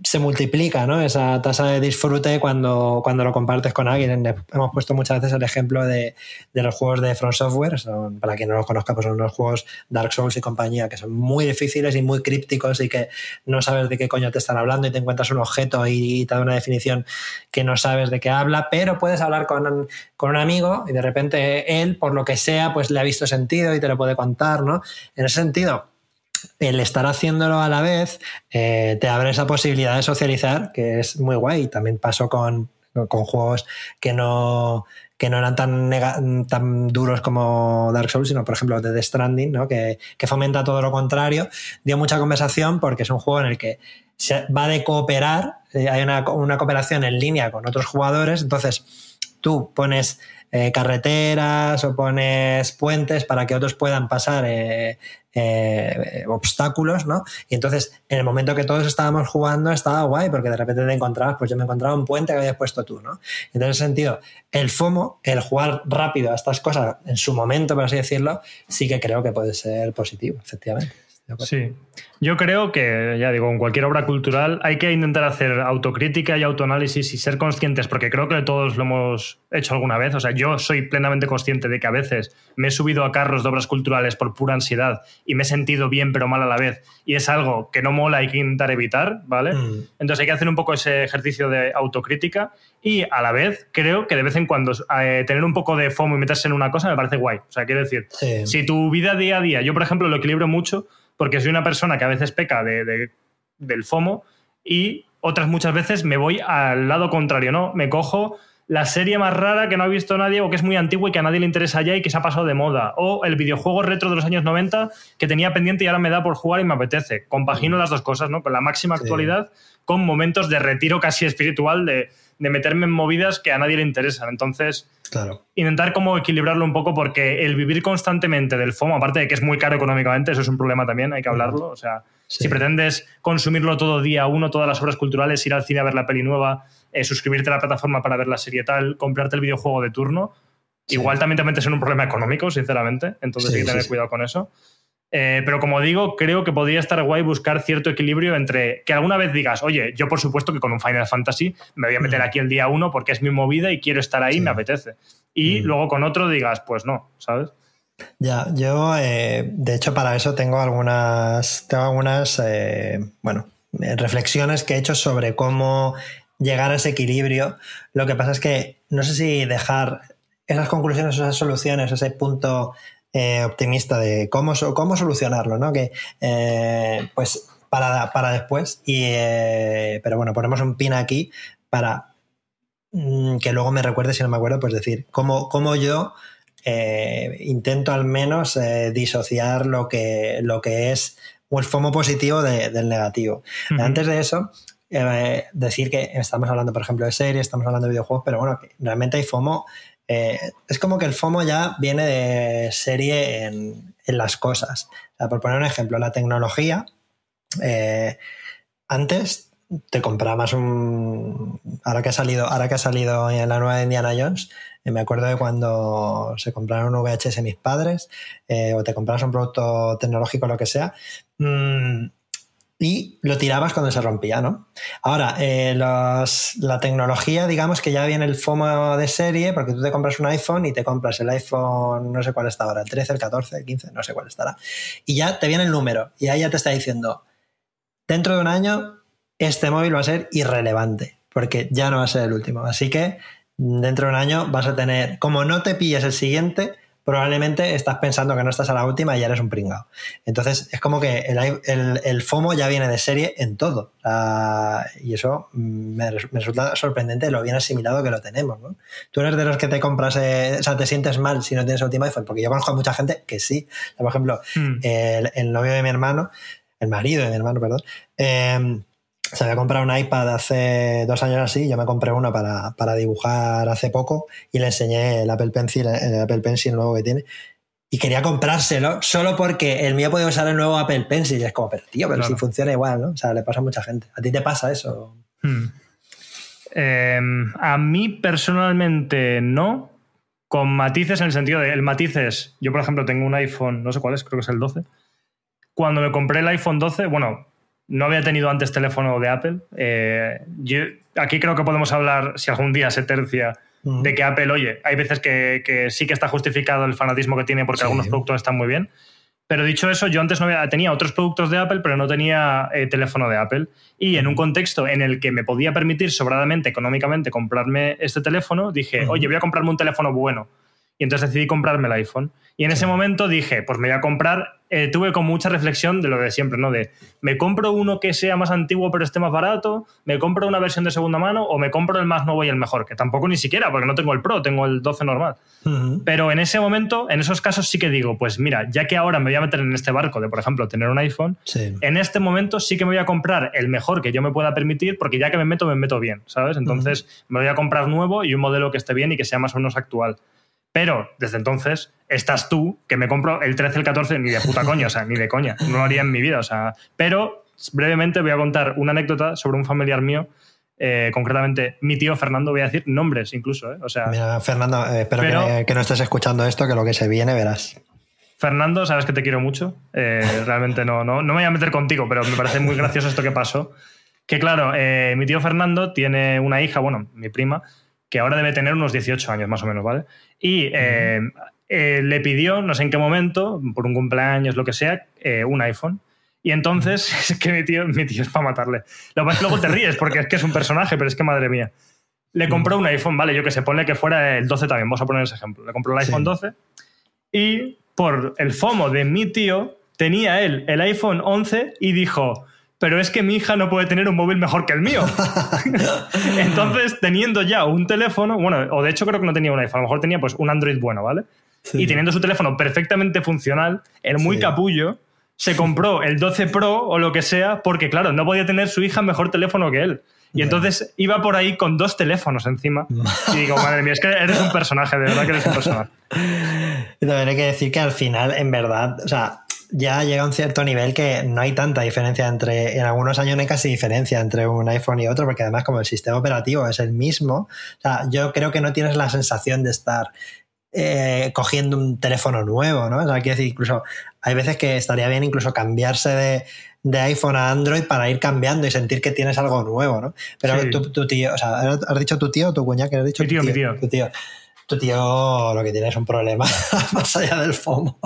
se multiplica ¿no? esa tasa de disfrute cuando, cuando lo compartes con alguien. Hemos puesto muchas veces el ejemplo de, los juegos de From Software, para quien no los conozca, pues son los juegos Dark Souls y compañía, que son muy difíciles y muy crípticos y que no sabes de qué coño te están hablando y te encuentras un objeto y, te da una definición que no sabes de qué habla, pero puedes hablar con, con un amigo y de repente él, por lo que sea, pues le ha visto sentido y te lo puede contar, ¿no? En ese sentido, el estar haciéndolo a la vez eh, te abre esa posibilidad de socializar, que es muy guay. También pasó con, juegos que no, que no eran tan, tan duros como Dark Souls, sino por ejemplo The Stranding, ¿no? que, fomenta todo lo contrario. Dio mucha conversación porque es un juego en el que se va de cooperar, eh, hay una, una cooperación en línea con otros jugadores, entonces tú pones eh, carreteras o pones puentes para que otros puedan pasar eh, obstáculos, ¿no? Y entonces, en el momento que todos estábamos jugando, estaba guay, porque de repente te encontrabas, pues yo me encontraba un puente que habías puesto tú, ¿no? en ese sentido, el FOMO, el jugar rápido a estas cosas en su momento, por así decirlo, sí que creo que puede ser positivo, efectivamente. Sí, yo creo que, ya digo, en cualquier obra cultural hay que intentar hacer autocrítica y autoanálisis y ser conscientes, porque creo que todos lo hemos hecho alguna vez. O sea, yo soy plenamente consciente de que a veces me he subido a carros de obras culturales por pura ansiedad y me he sentido bien pero mal a la vez. Y es algo que no mola, hay que intentar evitar, ¿vale? Mm. Entonces hay que hacer un poco ese ejercicio de autocrítica y a la vez creo que de vez en cuando eh, tener un poco de FOMO y meterse en una cosa me parece guay. O sea, quiero decir, si tu vida día a día, yo por ejemplo lo equilibro mucho porque soy una persona que a veces peca de, del FOMO y otras muchas veces me voy al lado contrario, ¿no? Me cojo la serie más rara que no ha visto nadie o que es muy antigua y que a nadie le interesa ya y que se ha pasado de moda. O el videojuego retro de los años 90 que tenía pendiente y ahora me da por jugar y me apetece. Compagino mm. las dos cosas, ¿no? Con la máxima actualidad, con momentos de retiro casi espiritual de, de meterme en movidas que a nadie le interesan. Entonces, claro. intentar como equilibrarlo un poco porque el vivir constantemente del FOMO, aparte de que es muy caro económicamente, eso es un problema también, hay que hablarlo. O sea, si pretendes consumirlo todo día uno, todas las obras culturales, ir al cine a ver la peli nueva, eh, suscribirte a la plataforma para ver la serie tal, comprarte el videojuego de turno, igual también te metes en un problema económico, sinceramente. Entonces hay que tener cuidado con eso. Eh, pero como digo, creo que podría estar guay buscar cierto equilibrio entre que alguna vez digas, oye, yo por supuesto que con un Final Fantasy me voy a meter mm. aquí el día uno porque es mi movida y quiero estar ahí, me apetece. Y mm. luego con otro digas, pues no, ¿sabes? Ya, yo eh, de hecho para eso tengo algunas, tengo algunas, eh, bueno, reflexiones que he hecho sobre cómo llegar a ese equilibrio. Lo que pasa es que no sé si dejar esas conclusiones, esas soluciones, ese punto eh, optimista de cómo, cómo solucionarlo, ¿no? Que, eh, pues para, para, después. Y, eh, pero bueno, ponemos un pin aquí para mm, que luego me recuerde, si no me acuerdo, pues decir cómo, cómo yo intento al menos disociar lo que, lo que es el FOMO positivo del negativo. Antes de eso, decir que estamos hablando, por ejemplo, de series, estamos hablando de videojuegos, pero bueno, realmente hay FOMO eh, es como que el FOMO ya viene de serie en, las cosas. por poner un ejemplo, la tecnología, eh, antes te comprabas un. Ahora que ha salido, ahora que ha salido en la nueva Indiana Jones, eh, me acuerdo de cuando se compraron un VHS mis padres, o te comprabas un producto tecnológico, lo que sea. Mm, y lo tirabas cuando se rompía, ¿no? Ahora, eh, la tecnología, digamos que ya viene el FOMO de serie, porque tú te compras un iPhone y te compras el iPhone, no sé cuál está ahora, el 13, el 14, el 15, no sé cuál estará. Y ya te viene el número, y ahí ya te está diciendo, dentro de un año, este móvil va a ser irrelevante, porque ya no va a ser el último. Así que dentro de un año vas a tener, como no te pilles el siguiente, probablemente estás pensando que no estás a la última y ya eres un pringao. Entonces, es como que el, FOMO ya viene de serie en todo. y eso me, resulta sorprendente lo bien asimilado que lo tenemos. ¿no? Tú eres de los que te compras, eh, o sea, te sientes mal si no tienes el último iPhone, porque yo conozco a mucha gente que sí. Por ejemplo, hmm. el, novio de mi hermano, el marido de mi hermano, perdón, eh, se había comprado un iPad hace dos años así, yo me compré uno para, dibujar hace poco y le enseñé el Apple Pencil, el Apple Pencil nuevo que tiene. Y quería comprárselo solo porque el mío puede usar el nuevo Apple Pencil. Y es como, pero tío, pero si funciona igual, ¿no? O sea, le pasa a mucha gente. ¿A ti te pasa eso? Hmm. Em, a mí personalmente no, con matices en el sentido de, el matiz es, yo por ejemplo tengo un iPhone, no sé cuál es, creo que es el 12. Cuando me compré el iPhone 12, bueno, no había tenido antes teléfono de Apple. Eh, yo, aquí creo que podemos hablar, si algún día se tercia, de que Apple, oye, hay veces que, que, sí que está justificado el fanatismo que tiene porque algunos productos están muy bien. Pero dicho eso, yo antes no había, tenía otros productos de Apple, pero no tenía eh, teléfono de Apple. Y en un contexto en el que me podía permitir sobradamente, económicamente, comprarme este teléfono, dije, oye, voy a comprarme un teléfono bueno. Y entonces decidí comprarme el iPhone. Y en ese momento dije, pues me voy a comprar, eh, tuve con mucha reflexión de lo de siempre, ¿no? De, ¿me compro uno que sea más antiguo pero esté más barato? ¿Me compro una versión de segunda mano? ¿O me compro el más nuevo y el mejor? Que tampoco ni siquiera, porque no tengo el Pro, tengo el 12 normal. Pero en ese momento, en esos casos sí que digo, pues mira, ya que ahora me voy a meter en este barco de, por ejemplo, tener un iPhone, en este momento sí que me voy a comprar el mejor que yo me pueda permitir, porque ya que me meto, me meto bien, ¿sabes? Entonces me voy a comprar nuevo y un modelo que esté bien y que sea más o menos actual. Pero desde entonces estás tú, que me compro el 13, el 14, ni de puta coña, o sea, ni de coña. No lo haría en mi vida, o sea. Pero brevemente voy a contar una anécdota sobre un familiar mío. Eh, concretamente, mi tío Fernando, voy a decir nombres incluso, ¿eh? O sea. Mira, Fernando, eh, espero que, no estés escuchando esto, que lo que se viene verás. Fernando, sabes que te quiero mucho. Eh, realmente no, no, no me voy a meter contigo, pero me parece muy gracioso esto que pasó. Que claro, mi tío Fernando tiene una hija, bueno, mi prima, que ahora debe tener unos 18 años más o menos, ¿vale? Y eh, eh, le pidió, no sé en qué momento, por un cumpleaños, lo que sea, eh, un iPhone. Y entonces, es que mi tío, mi tío es para matarle. Lo que luego te ríes porque es que es un personaje, pero es que madre mía. Le compró un iPhone, vale, yo que sé, pone que fuera el 12 también, vamos a poner ese ejemplo. Le compró el iPhone 12 y por el FOMO de mi tío, tenía él el iPhone 11 y dijo, pero es que mi hija no puede tener un móvil mejor que el mío. Entonces, teniendo ya un teléfono, bueno, o de hecho creo que no tenía un iPhone, a lo mejor tenía pues un Android bueno, ¿vale? Y teniendo su teléfono perfectamente funcional, el muy capullo, se compró el 12 Pro o lo que sea, porque claro, no podía tener su hija mejor teléfono que él. Y entonces iba por ahí con dos teléfonos encima. Y digo, madre mía, es que eres un personaje, de verdad que eres un personaje. Y también hay que decir que al final, en verdad, o sea, ya llega a un cierto nivel que no hay tanta diferencia entre, en algunos años no hay casi diferencia entre un iPhone y otro, porque además como el sistema operativo es el mismo, o sea, yo creo que no tienes la sensación de estar eh, cogiendo un teléfono nuevo, ¿no? O sea, quiero decir, incluso hay veces que estaría bien incluso cambiarse de, iPhone a Android para ir cambiando y sentir que tienes algo nuevo, ¿no? Pero tu, tío, o sea, ¿has dicho tu tío o tu cuña que has dicho? Mi tío, mi tío. Tu tío tu tío lo que tiene es un problema más allá del FOMO.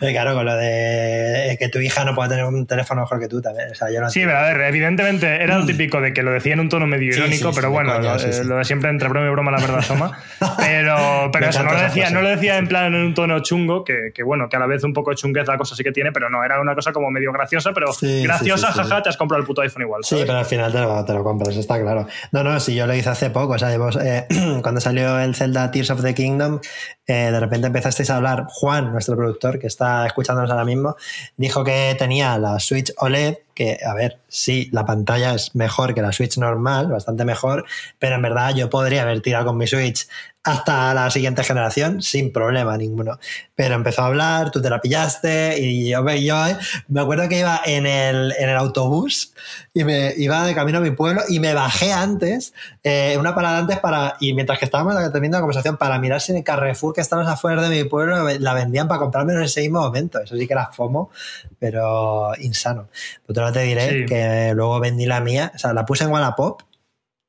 claro, con lo de que tu hija no pueda tener un teléfono mejor que tú también. sí, a ver, evidentemente era lo mm. típico de que lo decía en un tono medio irónico, pero bueno, lo, de siempre entre broma y broma la verdad asoma. Pero, pero eso, no lo, decía, no lo decía en plan en un tono chungo, que, que, bueno, que a la vez un poco chunguez la cosa sí que tiene, pero no, era una cosa como medio graciosa, pero graciosa, jaja, te has comprado el puto iPhone igual. Sí, pero al final te lo, te lo, compras, está claro. No, no, si yo lo hice hace poco, o sea, eh, cuando salió el Zelda Tears of the Kingdom, eh, de repente empezasteis a hablar, Juan, nuestro productor, que está escuchándonos ahora mismo, dijo que tenía la Switch OLED, que, a ver, sí, la pantalla es mejor que la Switch normal, bastante mejor, pero en verdad yo podría haber tirado con mi Switch hasta la siguiente generación sin problema ninguno. Pero empezó a hablar, tú te la pillaste y yo, yo eh, me acuerdo que iba en el, en el autobús y me iba de camino a mi pueblo y me bajé antes, eh, una parada antes para, y mientras que estábamos teniendo la conversación, para mirar si en el Carrefour que estábamos afuera de mi pueblo la vendían para comprarme en ese mismo momento. Eso sí que era FOMO, pero insano. Pero te diré que luego vendí la mía, o sea, la puse en Wallapop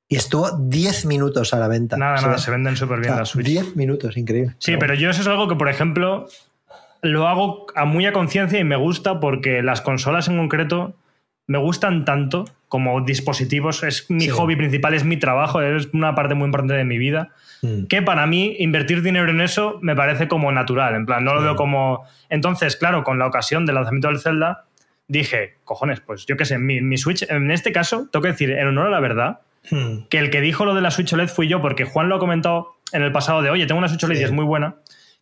y estuvo 10 minutos a la venta. Nada, nada, se venden súper bien las Switch. 10 minutos, increíble. Sí, pero yo eso es algo que, por ejemplo, lo hago a muy a conciencia y me gusta porque las consolas en concreto me gustan tanto como dispositivos. Es mi hobby principal, es mi trabajo, es una parte muy importante de mi vida. Mm. Que para mí invertir dinero en eso me parece como natural. En plan, no lo veo como. Entonces, claro, con la ocasión del lanzamiento del Zelda, dije, cojones, pues yo qué sé, mi, mi Switch, en este caso, tengo que decir, en honor a la verdad, Hmm. Que el que dijo lo de la Switch OLED fui yo, porque Juan lo ha comentado en el pasado de, oye, tengo una Switch OLED y es muy buena.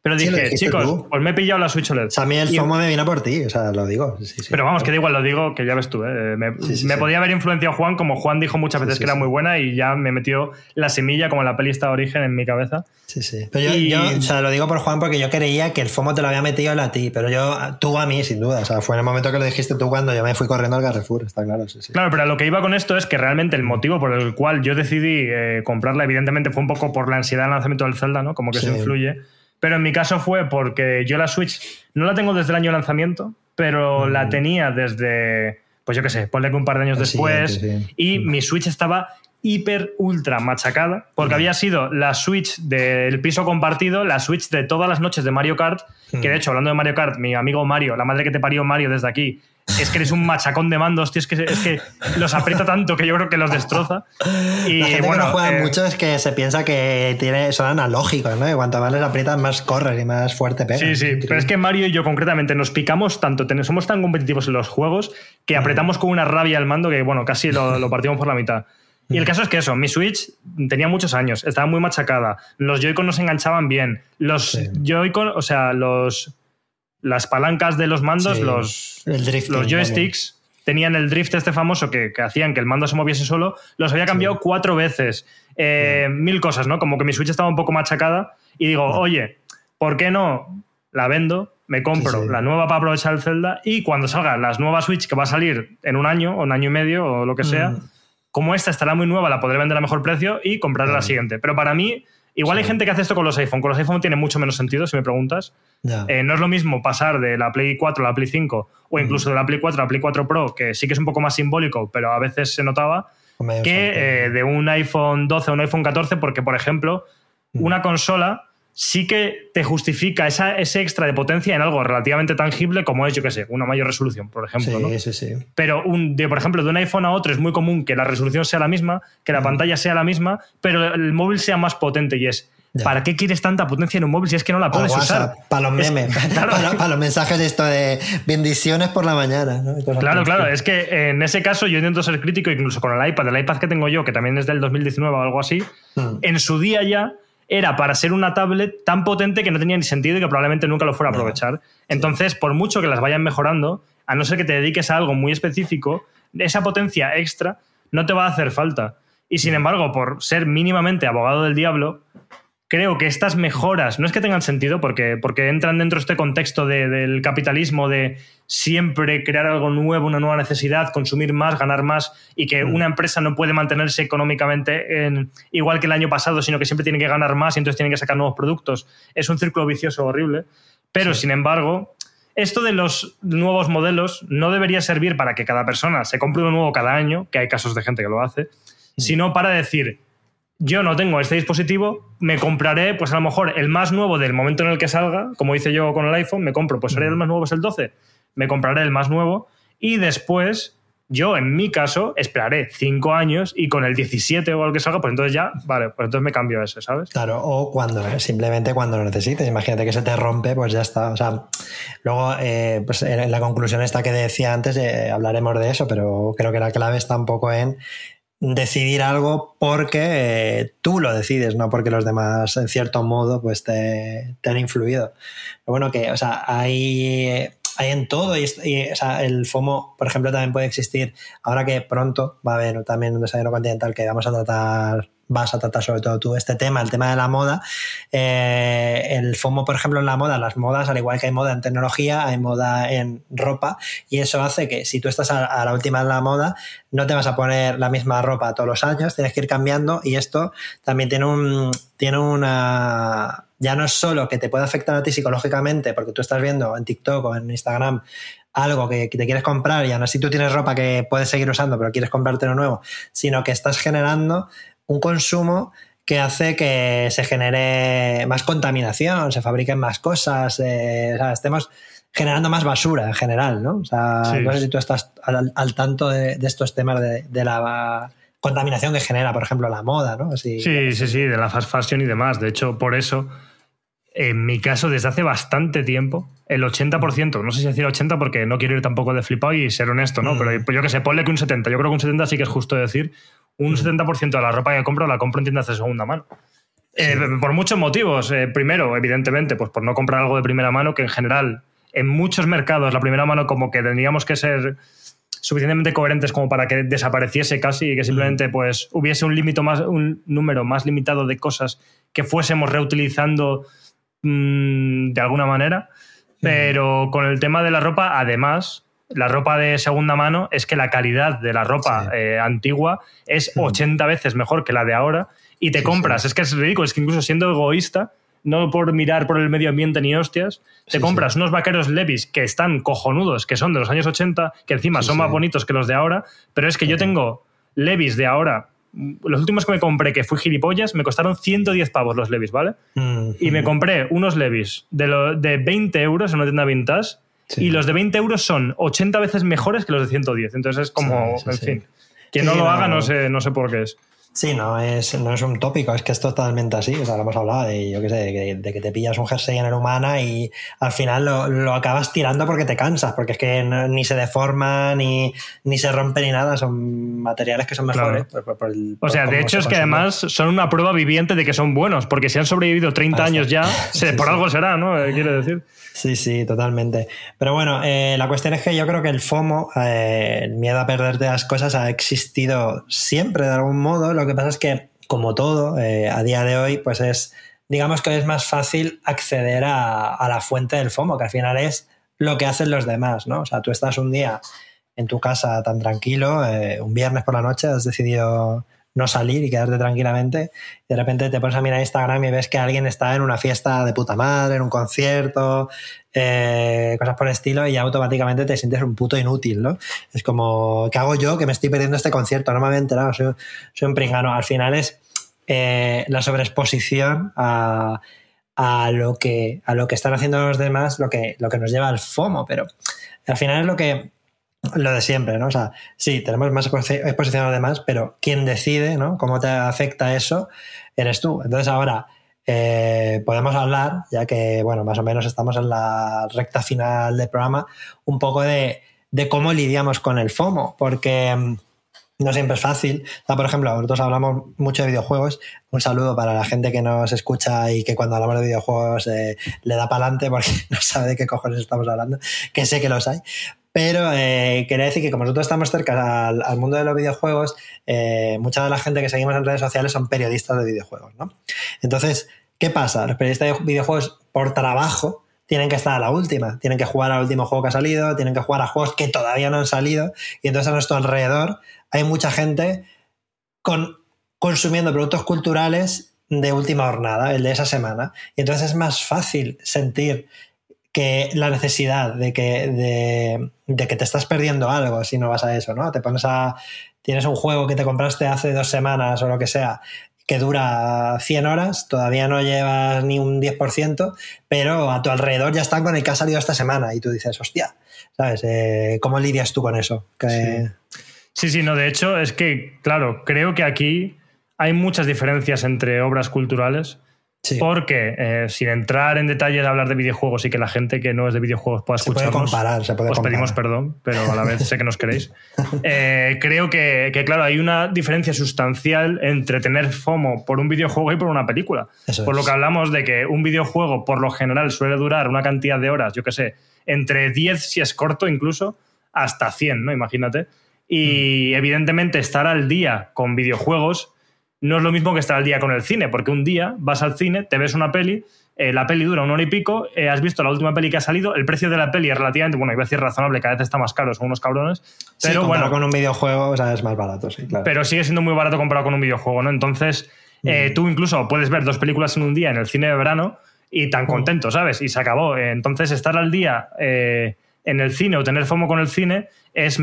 Pero dije, chicos, pues me he pillado la Switch OLED. O sea, a mí el FOMO me viene por ti, o sea, lo digo. pero vamos, que da igual, lo digo, que ya ves tú. ¿eh? Me, podía haber influenciado Juan, como Juan dijo muchas veces que era muy buena y ya me metió la semilla, como la peli está de origen, en mi cabeza. Sí, sí. Pero yo, o sea, lo digo por Juan porque yo creía que el FOMO te lo había metido a ti, pero yo, tú a mí, sin duda. O sea, fue en el momento que lo dijiste tú cuando yo me fui corriendo al Carrefour, está claro. Claro, pero lo que iba con esto es que realmente el motivo por el cual yo decidí eh, comprarla, evidentemente, fue un poco por la ansiedad del lanzamiento del Zelda, ¿no? Como que se influye pero en mi caso fue porque yo la Switch no la tengo desde el año de lanzamiento, pero la mm. tenía desde pues yo qué sé, ponle que un par de años El después, sí. y mi Switch estaba hiper ultra machacada, porque había sido la Switch del piso compartido, la Switch de todas las noches de Mario Kart, que de hecho, hablando de Mario Kart, mi amigo Mario, la madre que te parió Mario desde aquí, es que eres un machacón de mandos, tío, es que, es que los aprieta tanto que yo creo que los destroza. Y la gente bueno, que no juega eh, mucho es que se piensa que tiene, son analógicos, ¿no? Y cuanto más les aprietas, más corres y más fuerte pegas. Sí, sí, pero es que Mario y yo concretamente nos picamos tanto, somos tan competitivos en los juegos que apretamos con una rabia el mando que, bueno, casi lo, lo partimos por la mitad. Y el caso es que eso, mi Switch tenía muchos años, estaba muy machacada, los Joy-Con no se enganchaban bien, los Sí. Joy-Con, o sea, los, las palancas de los mandos, Sí, los, los joysticks, tenían el drift este famoso que, que hacían que el mando se moviese solo, los había cambiado cuatro veces. Eh, Mil cosas, ¿no? Como que mi Switch estaba un poco machacada y digo, oye, ¿por qué no la vendo? Me compro la nueva para aprovechar el Zelda y cuando salga la nueva Switch que va a salir en un año o un año y medio o lo que sea, Mm. como esta estará muy nueva, la podré vender a mejor precio y comprar la siguiente. Pero para mí, igual hay gente que hace esto con los iPhone. Con los iPhone tiene mucho menos sentido, si me preguntas. Eh, no es lo mismo pasar de la Play 4 a la Play 5 o incluso de la Play 4 a la Play 4 Pro, que sí que es un poco más simbólico, pero a veces se notaba, que eh, de un iPhone 12 a un iPhone 14, porque, por ejemplo, una consola sí que te justifica esa, ese extra de potencia en algo relativamente tangible como es, yo qué sé, una mayor resolución, por ejemplo. sí, ¿no? sí, sí. Pero, un, de, por ejemplo, de un iPhone a otro es muy común que la resolución sea la misma, que la pantalla sea la misma, pero el móvil sea más potente y es, Ya. ¿para qué quieres tanta potencia en un móvil si es que no la puedes usar? para los Es- memes, claro. para, para los mensajes de esto de bendiciones por la mañana. ¿no? Claro, claro, es que en ese caso yo intento ser crítico incluso con el iPad, el iPad que tengo yo, que también es del 2019 o algo así, Mm. en su día ya era para ser una tablet tan potente que no tenía ni sentido y que probablemente nunca lo fuera a aprovechar. Entonces, por mucho que las vayan mejorando, a no ser que te dediques a algo muy específico, esa potencia extra no te va a hacer falta. Y Mm. sin embargo, por ser mínimamente abogado del diablo, creo que estas mejoras no es que tengan sentido porque, porque entran dentro de este contexto de- del capitalismo de siempre crear algo nuevo, una nueva necesidad, consumir más, ganar más y que una empresa no puede mantenerse económicamente en, igual que el año pasado, sino que siempre tiene que ganar más y entonces tienen que sacar nuevos productos. Es un círculo vicioso horrible. Pero, sin embargo, esto de los nuevos modelos no debería servir para que cada persona se compre uno nuevo cada año, que hay casos de gente que lo hace, sino para decir, yo no tengo este dispositivo, me compraré, pues a lo mejor el más nuevo del momento en el que salga, como hice yo con el iPhone, me compro, pues ahora el más nuevo es el 12, me compraré el más nuevo y después yo, en mi caso, esperaré cinco años y con el 17 o el que salga, pues entonces ya, vale, pues entonces me cambio a ese, ¿sabes? Claro, o cuando, simplemente cuando lo necesites. Imagínate que se te rompe, pues ya está. O sea, luego, eh, pues en la conclusión esta que decía antes, eh, hablaremos de eso, pero creo que la clave está un poco en decidir algo porque eh, tú lo decides, no porque los demás, en cierto modo, pues te, te han influido. Bueno, que, o sea, hay, hay en todo y, y, o sea, el FOMO, por ejemplo, también puede existir. Ahora que pronto va a haber también un desayuno continental que vamos a tratar, vas a tratar sobre todo tú este tema, el tema de la moda. Eh, el FOMO, por ejemplo, en la moda, las modas, al igual que hay moda en tecnología, hay moda en ropa y eso hace que si tú estás a, la última de la moda, no te vas a poner la misma ropa todos los años, tienes que ir cambiando y esto también tiene un tiene una ya no es solo que te puede afectar a ti psicológicamente porque tú estás viendo en TikTok o en Instagram algo que te quieres comprar y aún así tú tienes ropa que puedes seguir usando pero quieres comprarte lo nuevo, sino que estás generando un consumo que hace que se genere más contaminación, se fabriquen más cosas, eh, o sea, estemos generando más basura en general, ¿no? O sea, Sí. no sé si tú estás al, al tanto de, de estos temas de, de la contaminación que genera, por ejemplo, la moda, ¿no? Así- Sí, sí, sí, de la fast fashion y demás. De hecho, por eso, en mi caso, desde hace bastante tiempo, el 80%, no sé si decir 80 porque no quiero ir tampoco de flipado y ser honesto, ¿no? Mm. Pero yo que sé, ponle que un 70. Yo creo que un 70 sí que es justo decir. Un 70% de la ropa que compro la compro en tiendas de segunda mano. Eh, por muchos motivos. Eh, primero, evidentemente, pues por no comprar algo de primera mano, que en general, en muchos mercados, la primera mano como que tendríamos que ser suficientemente coherentes como para que desapareciese casi y que simplemente pues hubiese un límite más un número más limitado de cosas que fuésemos reutilizando mm, de alguna manera. Pero con el tema de la ropa además la ropa de segunda mano es que la calidad de la ropa Sí. eh, antigua es 80 veces mejor que la de ahora y te Sí, compras sí. es que es ridículo es que incluso siendo egoísta no por mirar por el medio ambiente ni hostias, te compras unos vaqueros Levis que están cojonudos, que son de los años 80, que encima son más bonitos que los de ahora, pero es que yo tengo Levis de ahora. Los últimos que me compré, que fui gilipollas, me costaron 110 pavos los Levis, ¿vale? Mm, Y me compré unos Levis de, lo- de 20 euros en una tienda vintage. Sí. Y los de 20 euros son 80 veces mejores que los de 110. Entonces es como, Sí, sí, en fin. Quien no lo no. haga no sé, no sé por qué es. Sí, no es, no es un tópico, es que es totalmente así. O sea, lo hemos hablado de, yo qué sé, de que, de que te pillas un jersey en el humana y al final lo, lo acabas tirando porque te cansas, porque es que no- ni se deforma, ni, ni se rompe, ni nada. Son materiales que son mejores. Claro. por- por- por el- O sea, de hecho es que además son una prueba viviente de que son buenos, porque si han sobrevivido 30 Ah, está. años ya, se- por sí. algo será, ¿no? Eh, Quiere decir. Sí, sí, totalmente. Pero bueno, eh, la cuestión es que yo creo que el FOMO, eh, el miedo a perderte las cosas, ha existido siempre de algún modo. Lo que pasa es que, como todo, eh, a día de hoy, pues es, digamos que es más fácil acceder a, la fuente del FOMO, que al final es lo que hacen los demás, ¿no? O sea, tú estás un día en tu casa tan tranquilo, eh, un viernes por la noche has decidido no salir y quedarte tranquilamente, y de repente te pones a mirar Instagram y ves que alguien está en una fiesta de puta madre, en un concierto, eh, cosas por el estilo, y automáticamente te sientes un puto inútil, ¿no? Es como, ¿qué hago yo que me estoy perdiendo este concierto? No me había enterado, soy, soy un pringano. Al final es eh, la sobreexposición a, a lo que, a lo que están haciendo los demás, lo que, lo que nos lleva al FOMO, pero al final es lo que lo de siempre, ¿no? O sea, sí, tenemos más exposi- exposición a los demás, pero quien decide, ¿no? Cómo te afecta eso, eres tú. Entonces ahora eh, podemos hablar, ya que, bueno, más o menos estamos en la recta final del programa, un poco de, de cómo lidiamos con el FOMO, porque mm, no siempre es fácil. O sea, por ejemplo, nosotros hablamos mucho de videojuegos. Un saludo para la gente que nos escucha y que cuando hablamos de videojuegos eh, le da para adelante porque no sabe de qué cojones estamos hablando, que sé que los hay. Pero eh, quería decir que como nosotros estamos cerca al, mundo de los videojuegos, eh, mucha de la gente que seguimos en redes sociales son periodistas de videojuegos, ¿no? Entonces, ¿qué pasa? Los periodistas de videojuegos, por trabajo, tienen que estar a la última, tienen que jugar al último juego que ha salido, tienen que jugar a juegos que todavía no han salido, y entonces a nuestro alrededor hay mucha gente con, consumiendo productos culturales de última jornada, el de esa semana. Y entonces es más fácil sentir que la necesidad de que, de, de que te estás perdiendo algo si no vas a eso, ¿no? Te pones a. Tienes un juego que te compraste hace dos semanas o lo que sea, que dura 100 horas, todavía no llevas ni un 10%, pero a tu alrededor ya están con el que ha salido esta semana y tú dices, hostia, ¿sabes? Eh, ¿Cómo lidias tú con eso? Que, Sí, sí, no, de hecho es que, claro, creo que aquí hay muchas diferencias entre obras culturales. Sí. Porque, eh, sin entrar en detalle de hablar de videojuegos y que la gente que no es de videojuegos pueda Se puede escucharnos, comparar, se puede os comparar. pedimos perdón, pero a la vez sé que nos queréis. Eh, creo que, que, claro, hay una diferencia sustancial entre tener FOMO por un videojuego y por una película. Eso por lo que hablamos de que un videojuego, por lo general, suele durar una cantidad de horas, yo que sé, entre 10 si es corto incluso, hasta 100, ¿no? Imagínate. Y Mm. evidentemente estar al día con videojuegos no es lo mismo que estar al día con el cine, porque un día vas al cine, te ves una peli, eh, la peli dura una hora y pico, eh, has visto la última peli que ha salido, el precio de la peli es relativamente, bueno, iba a decir razonable, cada vez está más caro, son unos cabrones, pero bueno, con un videojuego, o sea, es más barato, sí, claro. pero sigue siendo muy barato comparado con un videojuego, ¿no? Entonces, eh, tú incluso puedes ver dos películas en un día en el cine de verano y tan contento, ¿sabes? Y se acabó. Eh, Entonces, estar al día en el cine o tener FOMO con el cine es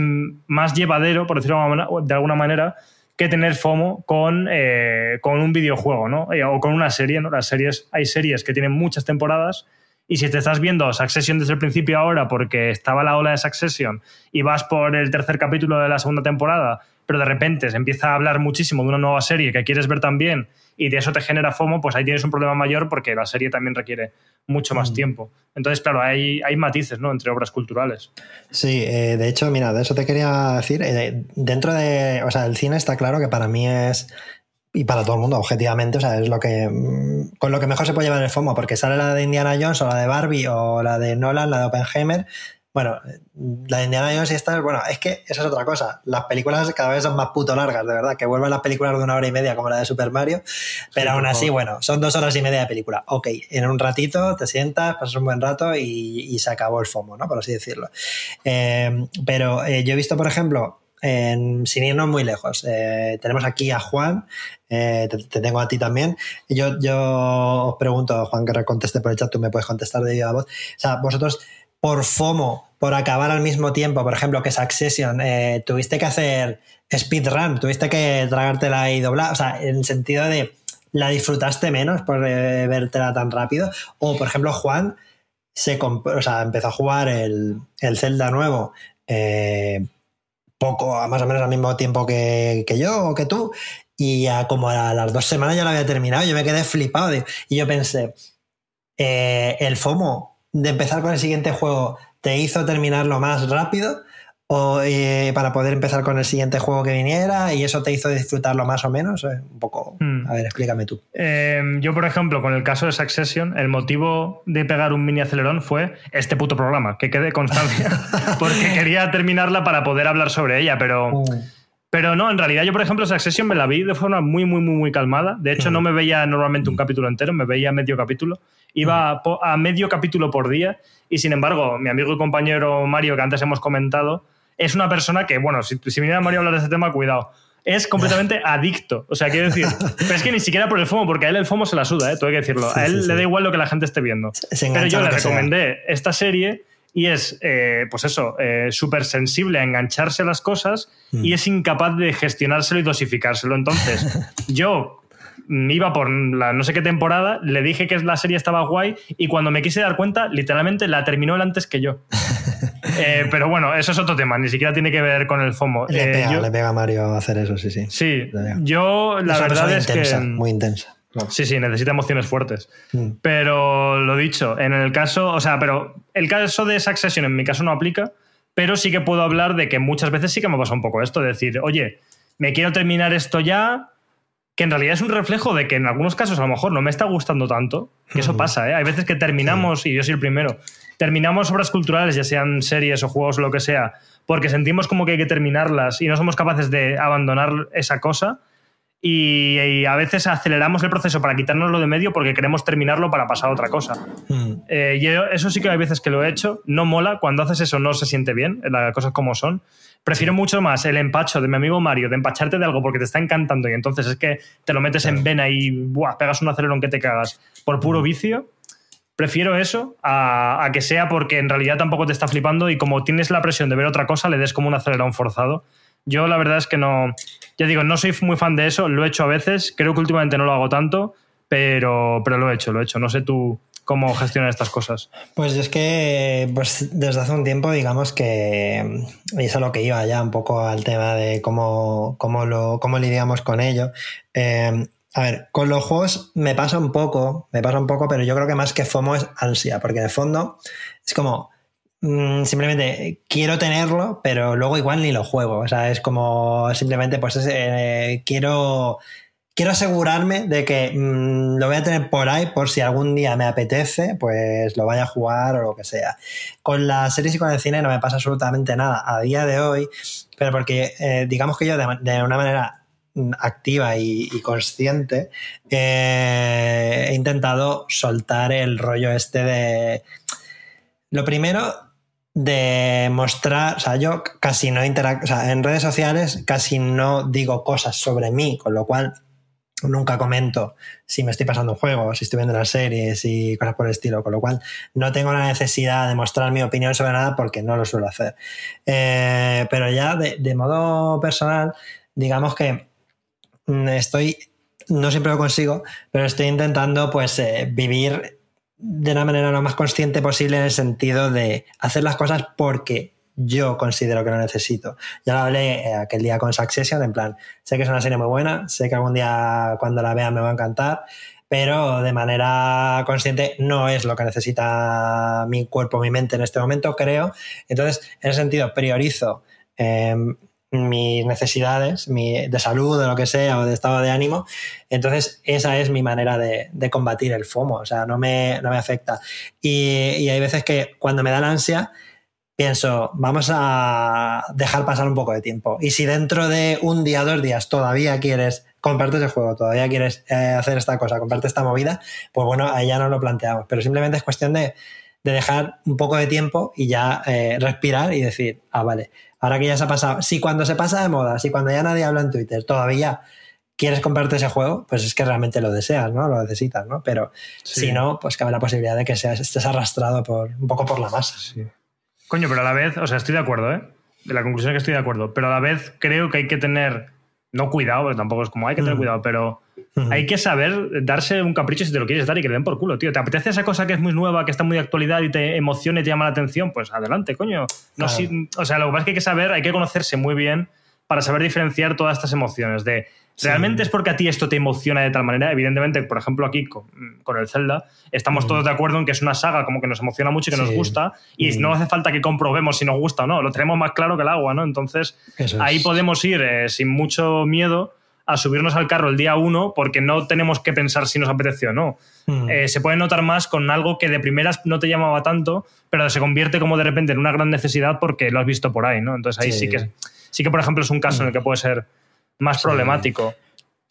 más llevadero, por decirlo de alguna manera, que tener FOMO con, eh, con un videojuego, ¿no? Eh, o con una serie, ¿no? Las series, hay series que tienen muchas temporadas y si te estás viendo Succession desde el principio ahora porque estaba la ola de Succession y vas por el tercer capítulo de la segunda temporada, pero de repente se empieza a hablar muchísimo de una nueva serie que quieres ver también y de eso te genera FOMO, pues ahí tienes un problema mayor porque la serie también requiere mucho más tiempo. Entonces, claro, hay, hay matices ¿no? entre obras culturales. Sí, eh, de hecho, mira, de eso te quería decir. eh, dentro de. O sea, el cine está claro que para mí es. Y para todo el mundo, objetivamente, o sea, es lo que. mm, Con lo que mejor se puede llevar el FOMO, porque sale la de Indiana Jones o la de Barbie o la de Nolan, la de Oppenheimer. Bueno, la de Indiana Jones y esta, bueno, es que esa es otra cosa. Las películas cada vez son más puto largas, de verdad. Que vuelvan las películas de una hora y media como la de Super Mario. Pero Sí, aún así, bueno, son dos horas y media de película. Ok, en un ratito te sientas, pasas un buen rato y, y se acabó el FOMO, ¿no? Por así decirlo. Eh, pero eh, yo he visto, por ejemplo, sin irnos muy lejos. Eh, tenemos aquí a Juan, eh, te, tengo a ti también. Yo, yo os pregunto, Juan, que conteste por el chat, tú me puedes contestar de viva voz. O sea, vosotros, por FOMO, por acabar al mismo tiempo, por ejemplo, que Succession, eh, tuviste que hacer speedrun, tuviste que tragártela y doblar, o sea, en el sentido de la disfrutaste menos por eh, vértela tan rápido. O, por ejemplo, Juan se o sea, empezó a jugar el, el Zelda nuevo eh, poco, más o menos al mismo tiempo que, yo o que tú, y a como a las dos semanas ya lo había terminado. Yo me quedé flipado. Y yo pensé, eh, el FOMO de empezar con el siguiente juego te hizo terminarlo más rápido o, eh, para poder empezar con el siguiente juego que viniera y eso te hizo disfrutarlo más o menos. Eh, un poco. Hmm. A ver, explícame tú. Em, yo, por ejemplo, con el caso de Succession, el motivo de pegar un mini acelerón fue este puto programa, que quede constancia, porque quería terminarla para poder hablar sobre ella, pero. Uh. Pero no, en realidad yo, por ejemplo, Succession me la vi de forma muy, muy, muy, muy calmada. De hecho, no hmm. me veía normalmente un capítulo entero, me veía medio capítulo. Iba hmm. a medio capítulo por día y, sin embargo, mi amigo y compañero Mario, que antes hemos comentado, es una persona que, bueno, si, si viniera Mario a hablar de este tema, cuidado. Es completamente adicto. O sea, quiero decir, pero es que ni siquiera por el FOMO, porque a él el FOMO se la suda, ¿eh? tengo que decirlo. a él le da igual lo que la gente esté viendo. pero yo le recomendé esta serie y es, eh, pues eso, eh, súper sensible a engancharse a las cosas y mm. es incapaz de gestionárselo y dosificárselo. Entonces, yo iba por la no sé qué temporada, le dije que la serie estaba guay y cuando me quise dar cuenta, literalmente la terminó él antes que yo. Eh, pero bueno, eso es otro tema, ni siquiera tiene que ver con el FOMO. Le, eh, pega, le pega a Mario hacer eso, sí, sí. Sí, yo la verdad es que... Muy intensa. Sí, sí, necesita emociones fuertes. Mm. Pero lo dicho, en el caso, o sea, pero el caso de Succession en mi caso no aplica, pero sí que puedo hablar de que muchas veces sí que me pasa un poco esto, de decir, oye, me quiero terminar esto ya, que en realidad es un reflejo de que en algunos casos a lo mejor no me está gustando tanto, que eso pasa, ¿eh? Hay veces que terminamos, y yo soy el primero, terminamos obras culturales, ya sean series o juegos o lo que sea, porque sentimos como que hay que terminarlas y no somos capaces de abandonar esa cosa. Y, a veces aceleramos el proceso para quitárnoslo de medio porque queremos terminarlo para pasar a otra cosa. Hmm. Eh, y eso sí que hay veces que lo he hecho. No mola, cuando haces eso no se siente bien, las cosas como son. Prefiero mucho más el empacho de mi amigo Mario, de empacharte de algo porque te está encantando y entonces es que te lo metes en vena y buah, pegas un acelerón que te cagas por puro vicio. Prefiero eso a, que sea porque en realidad tampoco te está flipando y como tienes la presión de ver otra cosa, le des como un acelerón forzado. Yo la verdad es que no, ya digo, no soy muy fan de eso, lo he hecho a veces, creo que últimamente no lo hago tanto, pero, pero lo he hecho, lo he hecho. No sé tú, cómo gestionar estas cosas? Pues es que pues desde hace un tiempo, digamos que, y eso es lo que iba ya un poco al tema de cómo, cómo, lo, cómo lidiamos con ello. Eh, a ver, con los juegos me pasa un poco, me pasa un poco, pero yo creo que más que FOMO es ansia, porque el fondo es como mm, simplemente quiero tenerlo, pero luego igual ni lo juego. O sea, es como simplemente pues eh, quiero quiero asegurarme de que mm, lo voy a tener por ahí por si algún día me apetece, pues lo vaya a jugar o lo que sea. Con las series y con el cine no me pasa absolutamente nada a día de hoy, pero porque eh, digamos que yo de, una manera activa y, consciente eh, he intentado soltar el rollo este de... Lo primero, de mostrar, o sea, yo casi no interactúo, o sea, en redes sociales casi no digo cosas sobre mí, con lo cual nunca comento si me estoy pasando un juego, si estoy viendo las series y cosas por el estilo, con lo cual no tengo la necesidad de mostrar mi opinión sobre nada porque no lo suelo hacer. Eh, pero ya de, modo personal, digamos que mm, estoy, no siempre lo consigo, pero estoy intentando pues eh, vivir de una manera lo más consciente posible en el sentido de hacer las cosas porque yo considero que lo necesito. Ya lo hablé eh, aquel día con Succession, en plan, sé que es una serie muy buena, sé que algún día cuando la vea me va a encantar, pero de manera consciente no es lo que necesita mi cuerpo, mi mente en este momento, creo. Entonces, en ese sentido, priorizo em, mis necesidades de salud, de lo que sea, o de estado de ánimo. Entonces, esa es mi manera de, combatir el FOMO, o sea, no me, no me afecta. Y, y hay veces que cuando me da la ansia, pienso, vamos a dejar pasar un poco de tiempo. Y si dentro de un día, dos días todavía quieres comprarte ese juego, todavía quieres eh, hacer esta cosa, comprarte esta movida, pues bueno, ahí ya no lo planteamos. Pero simplemente es cuestión de, dejar un poco de tiempo y ya eh, respirar y decir, ah, vale, Ahora que ya se ha pasado, si cuando se pasa de moda, si cuando ya nadie habla en Twitter, todavía quieres comprarte ese juego, pues es que realmente lo deseas, ¿no? Lo necesitas, ¿no? Pero si no, pues cabe la posibilidad de que seas, estés arrastrado por, un poco por la masa. Sí. Coño, pero a la vez, o sea, estoy de acuerdo, ¿eh? De la conclusión es que estoy de acuerdo, pero a la vez creo que hay que tener, no cuidado, porque tampoco es como hay que tener Mm. cuidado, pero Hay que saber darse un capricho si te lo quieres dar y que le den por culo, tío. ¿Te apetece esa cosa que es muy nueva, que está muy de actualidad y te emociona y te llama la atención? Pues adelante, coño. No, Claro. si- o sea, lo que pasa es que hay que saber, hay que conocerse muy bien para saber diferenciar todas estas emociones de ¿Realmente es porque a ti esto te emociona de tal manera? Evidentemente, por ejemplo, aquí con, con el Zelda, estamos todos de acuerdo en que es una saga como que nos emociona mucho y que nos gusta, y Mm. no hace falta que comprobemos si nos gusta o no, lo tenemos más claro que el agua, ¿no? Entonces, es. ahí podemos ir eh, sin mucho miedo a subirnos al carro el día uno porque no tenemos que pensar si nos apetece o no. Mm. Eh, se puede notar más con algo que de primeras no te llamaba tanto, pero se convierte como de repente en una gran necesidad porque lo has visto por ahí, ¿no? Entonces ahí sí, Sí. que, sí que, por ejemplo, es un caso en el que puede ser más Sí. problemático.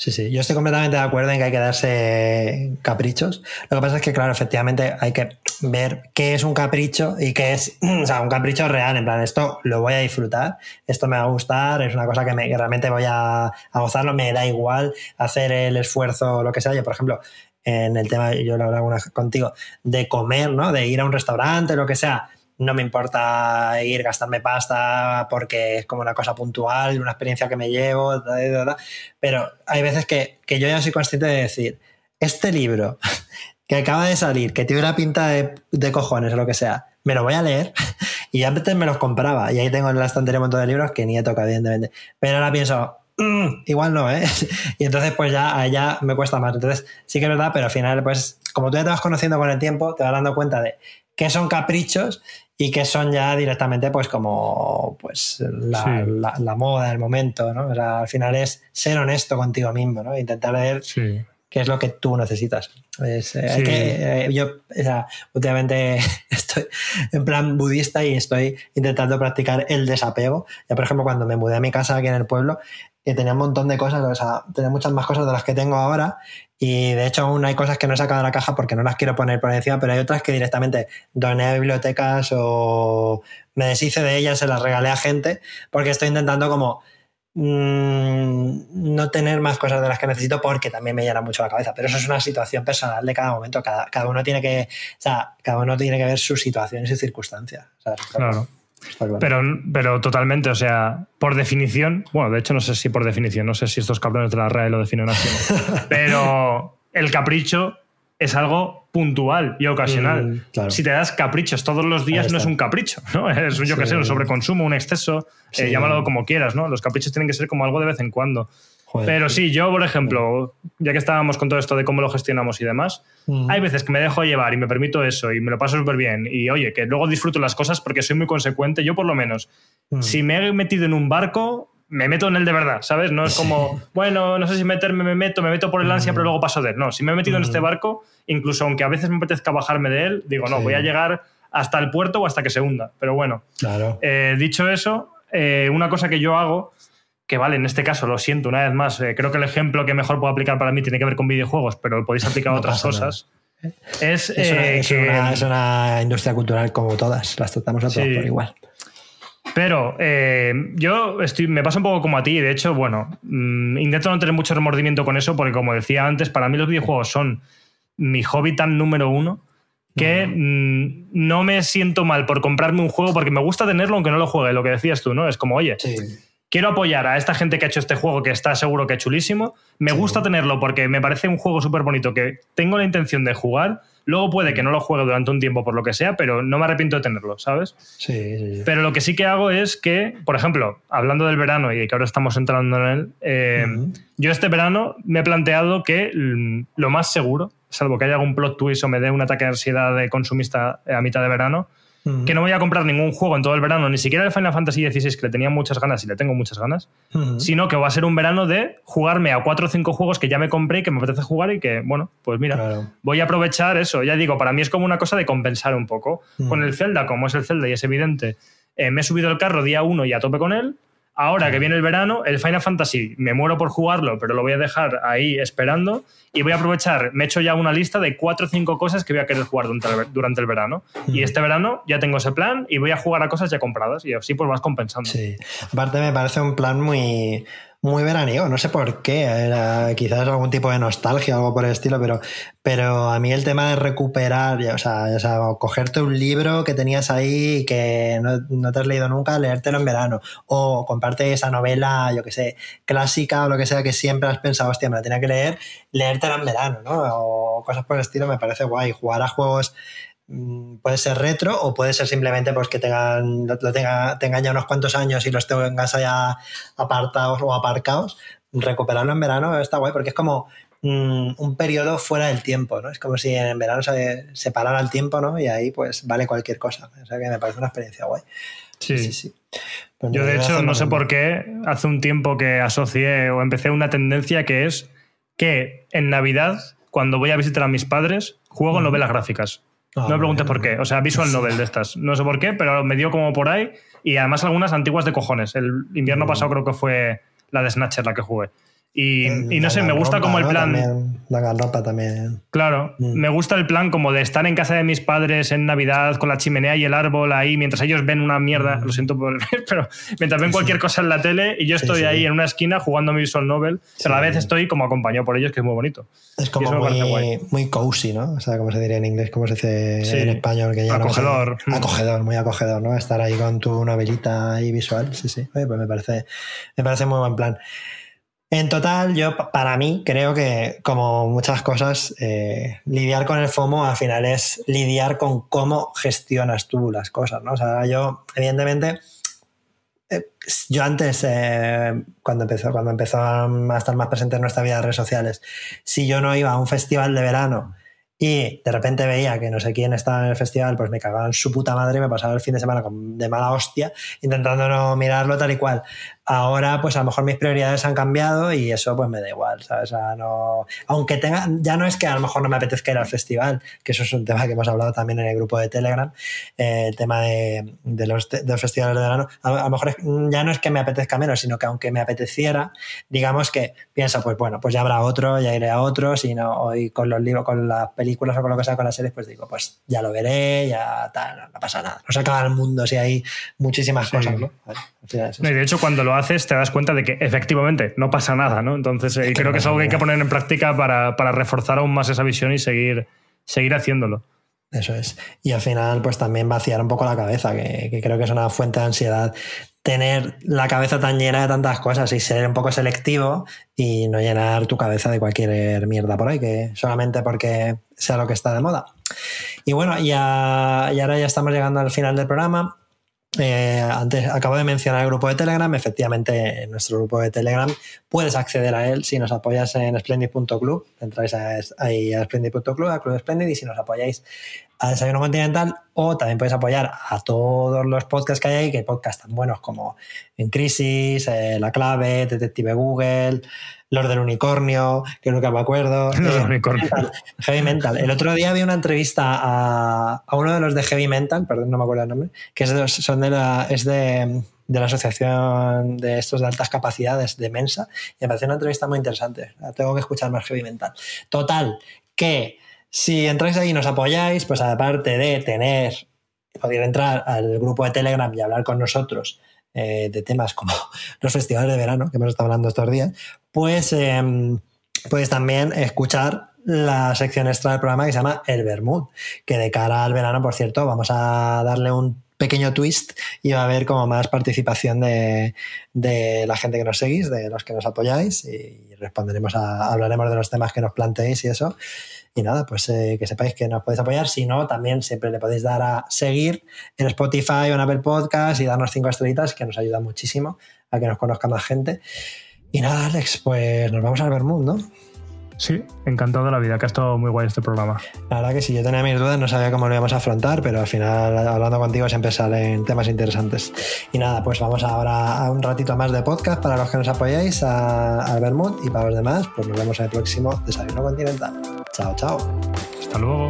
Sí, sí, yo estoy completamente de acuerdo en que hay que darse caprichos. Lo que pasa es que, claro, efectivamente hay que ver qué es un capricho y qué es, o sea, un capricho real, en plan, esto lo voy a disfrutar, esto me va a gustar, es una cosa que, me- que realmente voy a, a gozarlo, me da igual hacer el esfuerzo o lo que sea. Yo, por ejemplo, en el tema, yo lo hablaba contigo, de comer, ¿no? De ir a un restaurante, lo que sea. No me importa ir, gastarme pasta porque es como una cosa puntual, una experiencia que me llevo, da, pero hay veces que, que yo ya soy consciente de decir, este libro que acaba de salir, que tiene una pinta de, de cojones o lo que sea, me lo voy a leer y antes me los compraba y ahí tengo en la estantería un montón de libros que ni he tocado, evidentemente. Pero ahora pienso, "Mm, igual no, ¿eh? Y entonces pues ya, ya me cuesta más. Entonces sí que es verdad, pero al final pues como tú ya te vas conociendo con el tiempo, te vas dando cuenta de qué son caprichos y qué son ya directamente pues como pues la, Sí. la- la moda, el momento, ¿no? O sea, al final es ser honesto contigo mismo, ¿no? Intentar ver Sí. qué es lo que tú necesitas. Es, eh, Sí. que, eh, yo, o sea, últimamente estoy en plan budista y estoy intentando practicar el desapego. Ya, por ejemplo, cuando me mudé a mi casa aquí en el pueblo, que tenía un montón de cosas, o sea, tenía muchas más cosas de las que tengo ahora. Y de hecho, aún hay cosas que no he sacado de la caja porque no las quiero poner por encima, pero hay otras que directamente doné a bibliotecas o me deshice de ellas, se las regalé a gente, porque estoy intentando como mm, no tener más cosas de las que necesito porque también me llena mucho la cabeza. Pero eso es una situación personal de cada momento. Cada, cada uno tiene que, o sea, cada uno tiene que ver sus situaciones y circunstancias. Claro. Claro. Pero, pero totalmente, o sea, por definición, bueno, de hecho no sé si por definición, no sé si estos cabrones de la RAE lo definen así, ¿no? pero el capricho es algo puntual y ocasional. Mm, claro. Si te das caprichos todos los días no es un capricho, ¿no? Es un, yo que Sí. sé, un sobreconsumo, un exceso, eh, llámalo como quieras, ¿no? Los caprichos tienen que ser como algo de vez en cuando. Joder. Pero sí, yo, por ejemplo, ya que estábamos con todo esto de cómo lo gestionamos y demás, hay veces que me dejo llevar y me permito eso y me lo paso súper bien. Y oye, que luego disfruto las cosas porque soy muy consecuente. Yo, por lo menos, si me he metido en un barco, me meto en él de verdad, ¿sabes? No es como, bueno, no sé si meterme, me meto, me meto por el ansia, Mm. pero luego paso de él. No, si me he metido en este barco, incluso aunque a veces me apetezca bajarme de él, digo, no, Sí. voy a llegar hasta el puerto o hasta que se hunda. Pero bueno, Claro. eh, dicho eso, eh, una cosa que yo hago, que vale, en este caso, lo siento una vez más, eh, creo que el ejemplo que mejor puedo aplicar para mí tiene que ver con videojuegos, pero podéis aplicar a No otras nada. cosas. Es, Es, una, eh, es que- una- es una industria cultural como todas. Las tratamos a todas Sí. por igual. Pero eh, yo estoy, me pasa un poco como a ti, de hecho, bueno, mm, intento no tener mucho remordimiento con eso, porque como decía antes, para mí los videojuegos son mi hobby tan número uno que mm, no me siento mal por comprarme un juego porque me gusta tenerlo aunque no lo juegue, lo que decías tú, ¿no? Es como, oye, Sí. Quiero apoyar a esta gente que ha hecho este juego que está seguro que es chulísimo. Me Sí. gusta tenerlo porque me parece un juego súper bonito que tengo la intención de jugar. Luego puede que no lo juegue durante un tiempo por lo que sea, pero no me arrepiento de tenerlo, ¿sabes? Sí, sí, sí. Pero lo que sí que hago es que, por ejemplo, hablando del verano y que ahora estamos entrando en él, eh, yo este verano me he planteado que lo más seguro, salvo que haya algún plot twist o me dé un ataque de ansiedad de consumista a mitad de verano, Que no voy a comprar ningún juego en todo el verano, ni siquiera el Final Fantasy XVI, que le tenía muchas ganas y le tengo muchas ganas, sino que va a ser un verano de jugarme a cuatro o cinco juegos que ya me compré y que me apetece jugar y que, bueno, pues mira, Claro. voy a aprovechar eso. Ya digo, para mí es como una cosa de compensar un poco. Con el Zelda, como es el Zelda y es evidente, eh, me he subido el carro día uno y a tope con él. Ahora que viene el verano, el Final Fantasy me muero por jugarlo, pero lo voy a dejar ahí esperando y voy a aprovechar, me he hecho ya una lista de cuatro o cinco cosas que voy a querer jugar durante el, verano. Y este verano ya tengo ese plan y voy a jugar a cosas ya compradas y así pues vas compensando. Sí, aparte me parece un plan muy, muy veraniego, no sé por qué, era quizás algún tipo de nostalgia o algo por el estilo, pero, pero a mí el tema de recuperar, o sea, o sea cogerte un libro que tenías ahí y que no, te has leído nunca, leértelo en verano, o comprarte esa novela, yo que sé, clásica o lo que sea que siempre has pensado, hostia, me la tenía que leer, leértela en verano, ¿no? O cosas por el estilo, me parece guay, jugar a juegos puede ser retro o puede ser simplemente pues que tengan, lo tenga, tengan ya unos cuantos años y los tengas ya apartados o aparcados. Recuperarlo en verano está guay porque es como mm, un periodo fuera del tiempo, ¿no? Es como si en verano se separara el tiempo, ¿no? Y ahí pues vale cualquier cosa. O sea que me parece una experiencia guay. Sí, sí, sí. Pues Yo de hecho no sé por qué hace un tiempo que asocié o empecé una tendencia que es que en Navidad, cuando voy a visitar a mis padres, juego en novelas gráficas. No me preguntes por qué. O sea, visual novel de estas. No sé por qué, pero me dio como por ahí. Y además algunas antiguas de cojones. El invierno pasado creo que fue la de Snatcher la que jugué. Y, no sé, me gusta como el plan. la ropa también. Claro, mm. me gusta el plan como de estar en casa de mis padres en Navidad con la chimenea y el árbol ahí, mientras ellos ven una mierda, mm. lo siento por pero mientras ven cualquier cosa en la tele y yo estoy ahí en una esquina jugando mi visual novel, pero a la vez estoy como acompañado por ellos, que es muy bonito. Es como muy, muy cozy, ¿no? O sea, como se diría en inglés, como se dice en español. Que ya acogedor. acogedor, muy acogedor, ¿no? Estar ahí con tu novelita ahí visual, sí, sí. pues me parece, me parece muy buen plan. En total, yo para mí creo que, como muchas cosas, eh, lidiar con el FOMO al final es lidiar con cómo gestionas tú las cosas, ¿no? O sea, yo, evidentemente, eh, yo antes, eh, cuando, empezó, cuando empezó a estar más presente en nuestra vida de redes sociales, si yo no iba a un festival de verano y de repente veía que no sé quién estaba en el festival, pues me cagaban su puta madre me pasaba el fin de semana de mala hostia, intentando no mirarlo tal y cual. Ahora, pues a lo mejor mis prioridades han cambiado y eso pues me da igual, ¿sabes? O sea, no... Aunque tenga, ya no es que a lo mejor no me apetezca ir al festival, que eso es un tema que hemos hablado también en el grupo de Telegram, eh, el tema de, los, de los festivales de verano, a, lo mejor ya no es que me apetezca menos, sino que aunque me apeteciera, digamos que pienso, pues bueno, pues ya habrá otro, ya iré a otro, si no, hoy con los libros, con las películas o con lo que sea, con las series, pues digo, pues ya lo veré, ya tal, no, pasa nada. No se acaba el mundo si hay muchísimas cosas, ¿no? y de hecho, cuando lo haces, te das cuenta de que efectivamente no pasa nada, ¿no? Entonces, eh, creo que es algo que hay que poner en práctica para, reforzar aún más esa visión y seguir, seguir haciéndolo. Eso es. Y al final, pues también vaciar un poco la cabeza, que, creo que es una fuente de ansiedad. Tener la cabeza tan llena de tantas cosas y ser un poco selectivo y no llenar tu cabeza de cualquier mierda por ahí, que solamente porque sea lo que está de moda. Y bueno, ya, y ahora ya estamos llegando al final del programa. Eh, antes acabo de mencionar el grupo de Telegram. Efectivamente, en nuestro grupo de Telegram puedes acceder a él si nos apoyas en splendid.club. Entráis ahí a splendid.club, a Club Splendid, y si nos apoyáis a Desayuno Continental, o también podéis apoyar a todos los podcasts que hay ahí, que hay podcasts tan buenos como En Crisis, eh, La Clave, Detective Google. Los del unicornio, que nunca me acuerdo. Los del unicornio. Heavy Mental. El otro día vi una entrevista a, uno de los de Heavy Mental, perdón, no me acuerdo el nombre, que es de, son de la, es de, la asociación de estos de altas capacidades de Mensa, y me pareció una entrevista muy interesante. Tengo que escuchar más Heavy Mental. Total, que si entráis ahí y nos apoyáis, pues aparte de tener, poder entrar al grupo de Telegram y hablar con nosotros eh, de temas como los festivales de verano, que hemos estado hablando estos días, pues em, puedes también escuchar la sección extra del programa que se llama El Bermud, que de cara al verano, por cierto, vamos a darle un pequeño twist y va a haber como más participación de, la gente que nos seguís, de los que nos apoyáis y responderemos a, hablaremos de los temas que nos planteéis y eso. Y nada, pues eh, que sepáis que nos podéis apoyar. Si no, también siempre le podéis dar a seguir en Spotify o en Apple Podcast y darnos cinco estrellitas, que nos ayuda muchísimo a que nos conozca más gente. Y nada, Alex, pues nos vamos al Bermud. Sí, encantado de la vida, que ha estado muy guay este programa. La verdad que sí, yo tenía mis dudas, no sabía cómo lo íbamos a afrontar, pero al final, hablando contigo, siempre salen temas interesantes. Y nada, pues vamos ahora a un ratito más de podcast para los que nos apoyáis al Bermud y para los demás, pues nos vemos en el próximo Desayuno Continental. Chao, chao. Hasta luego.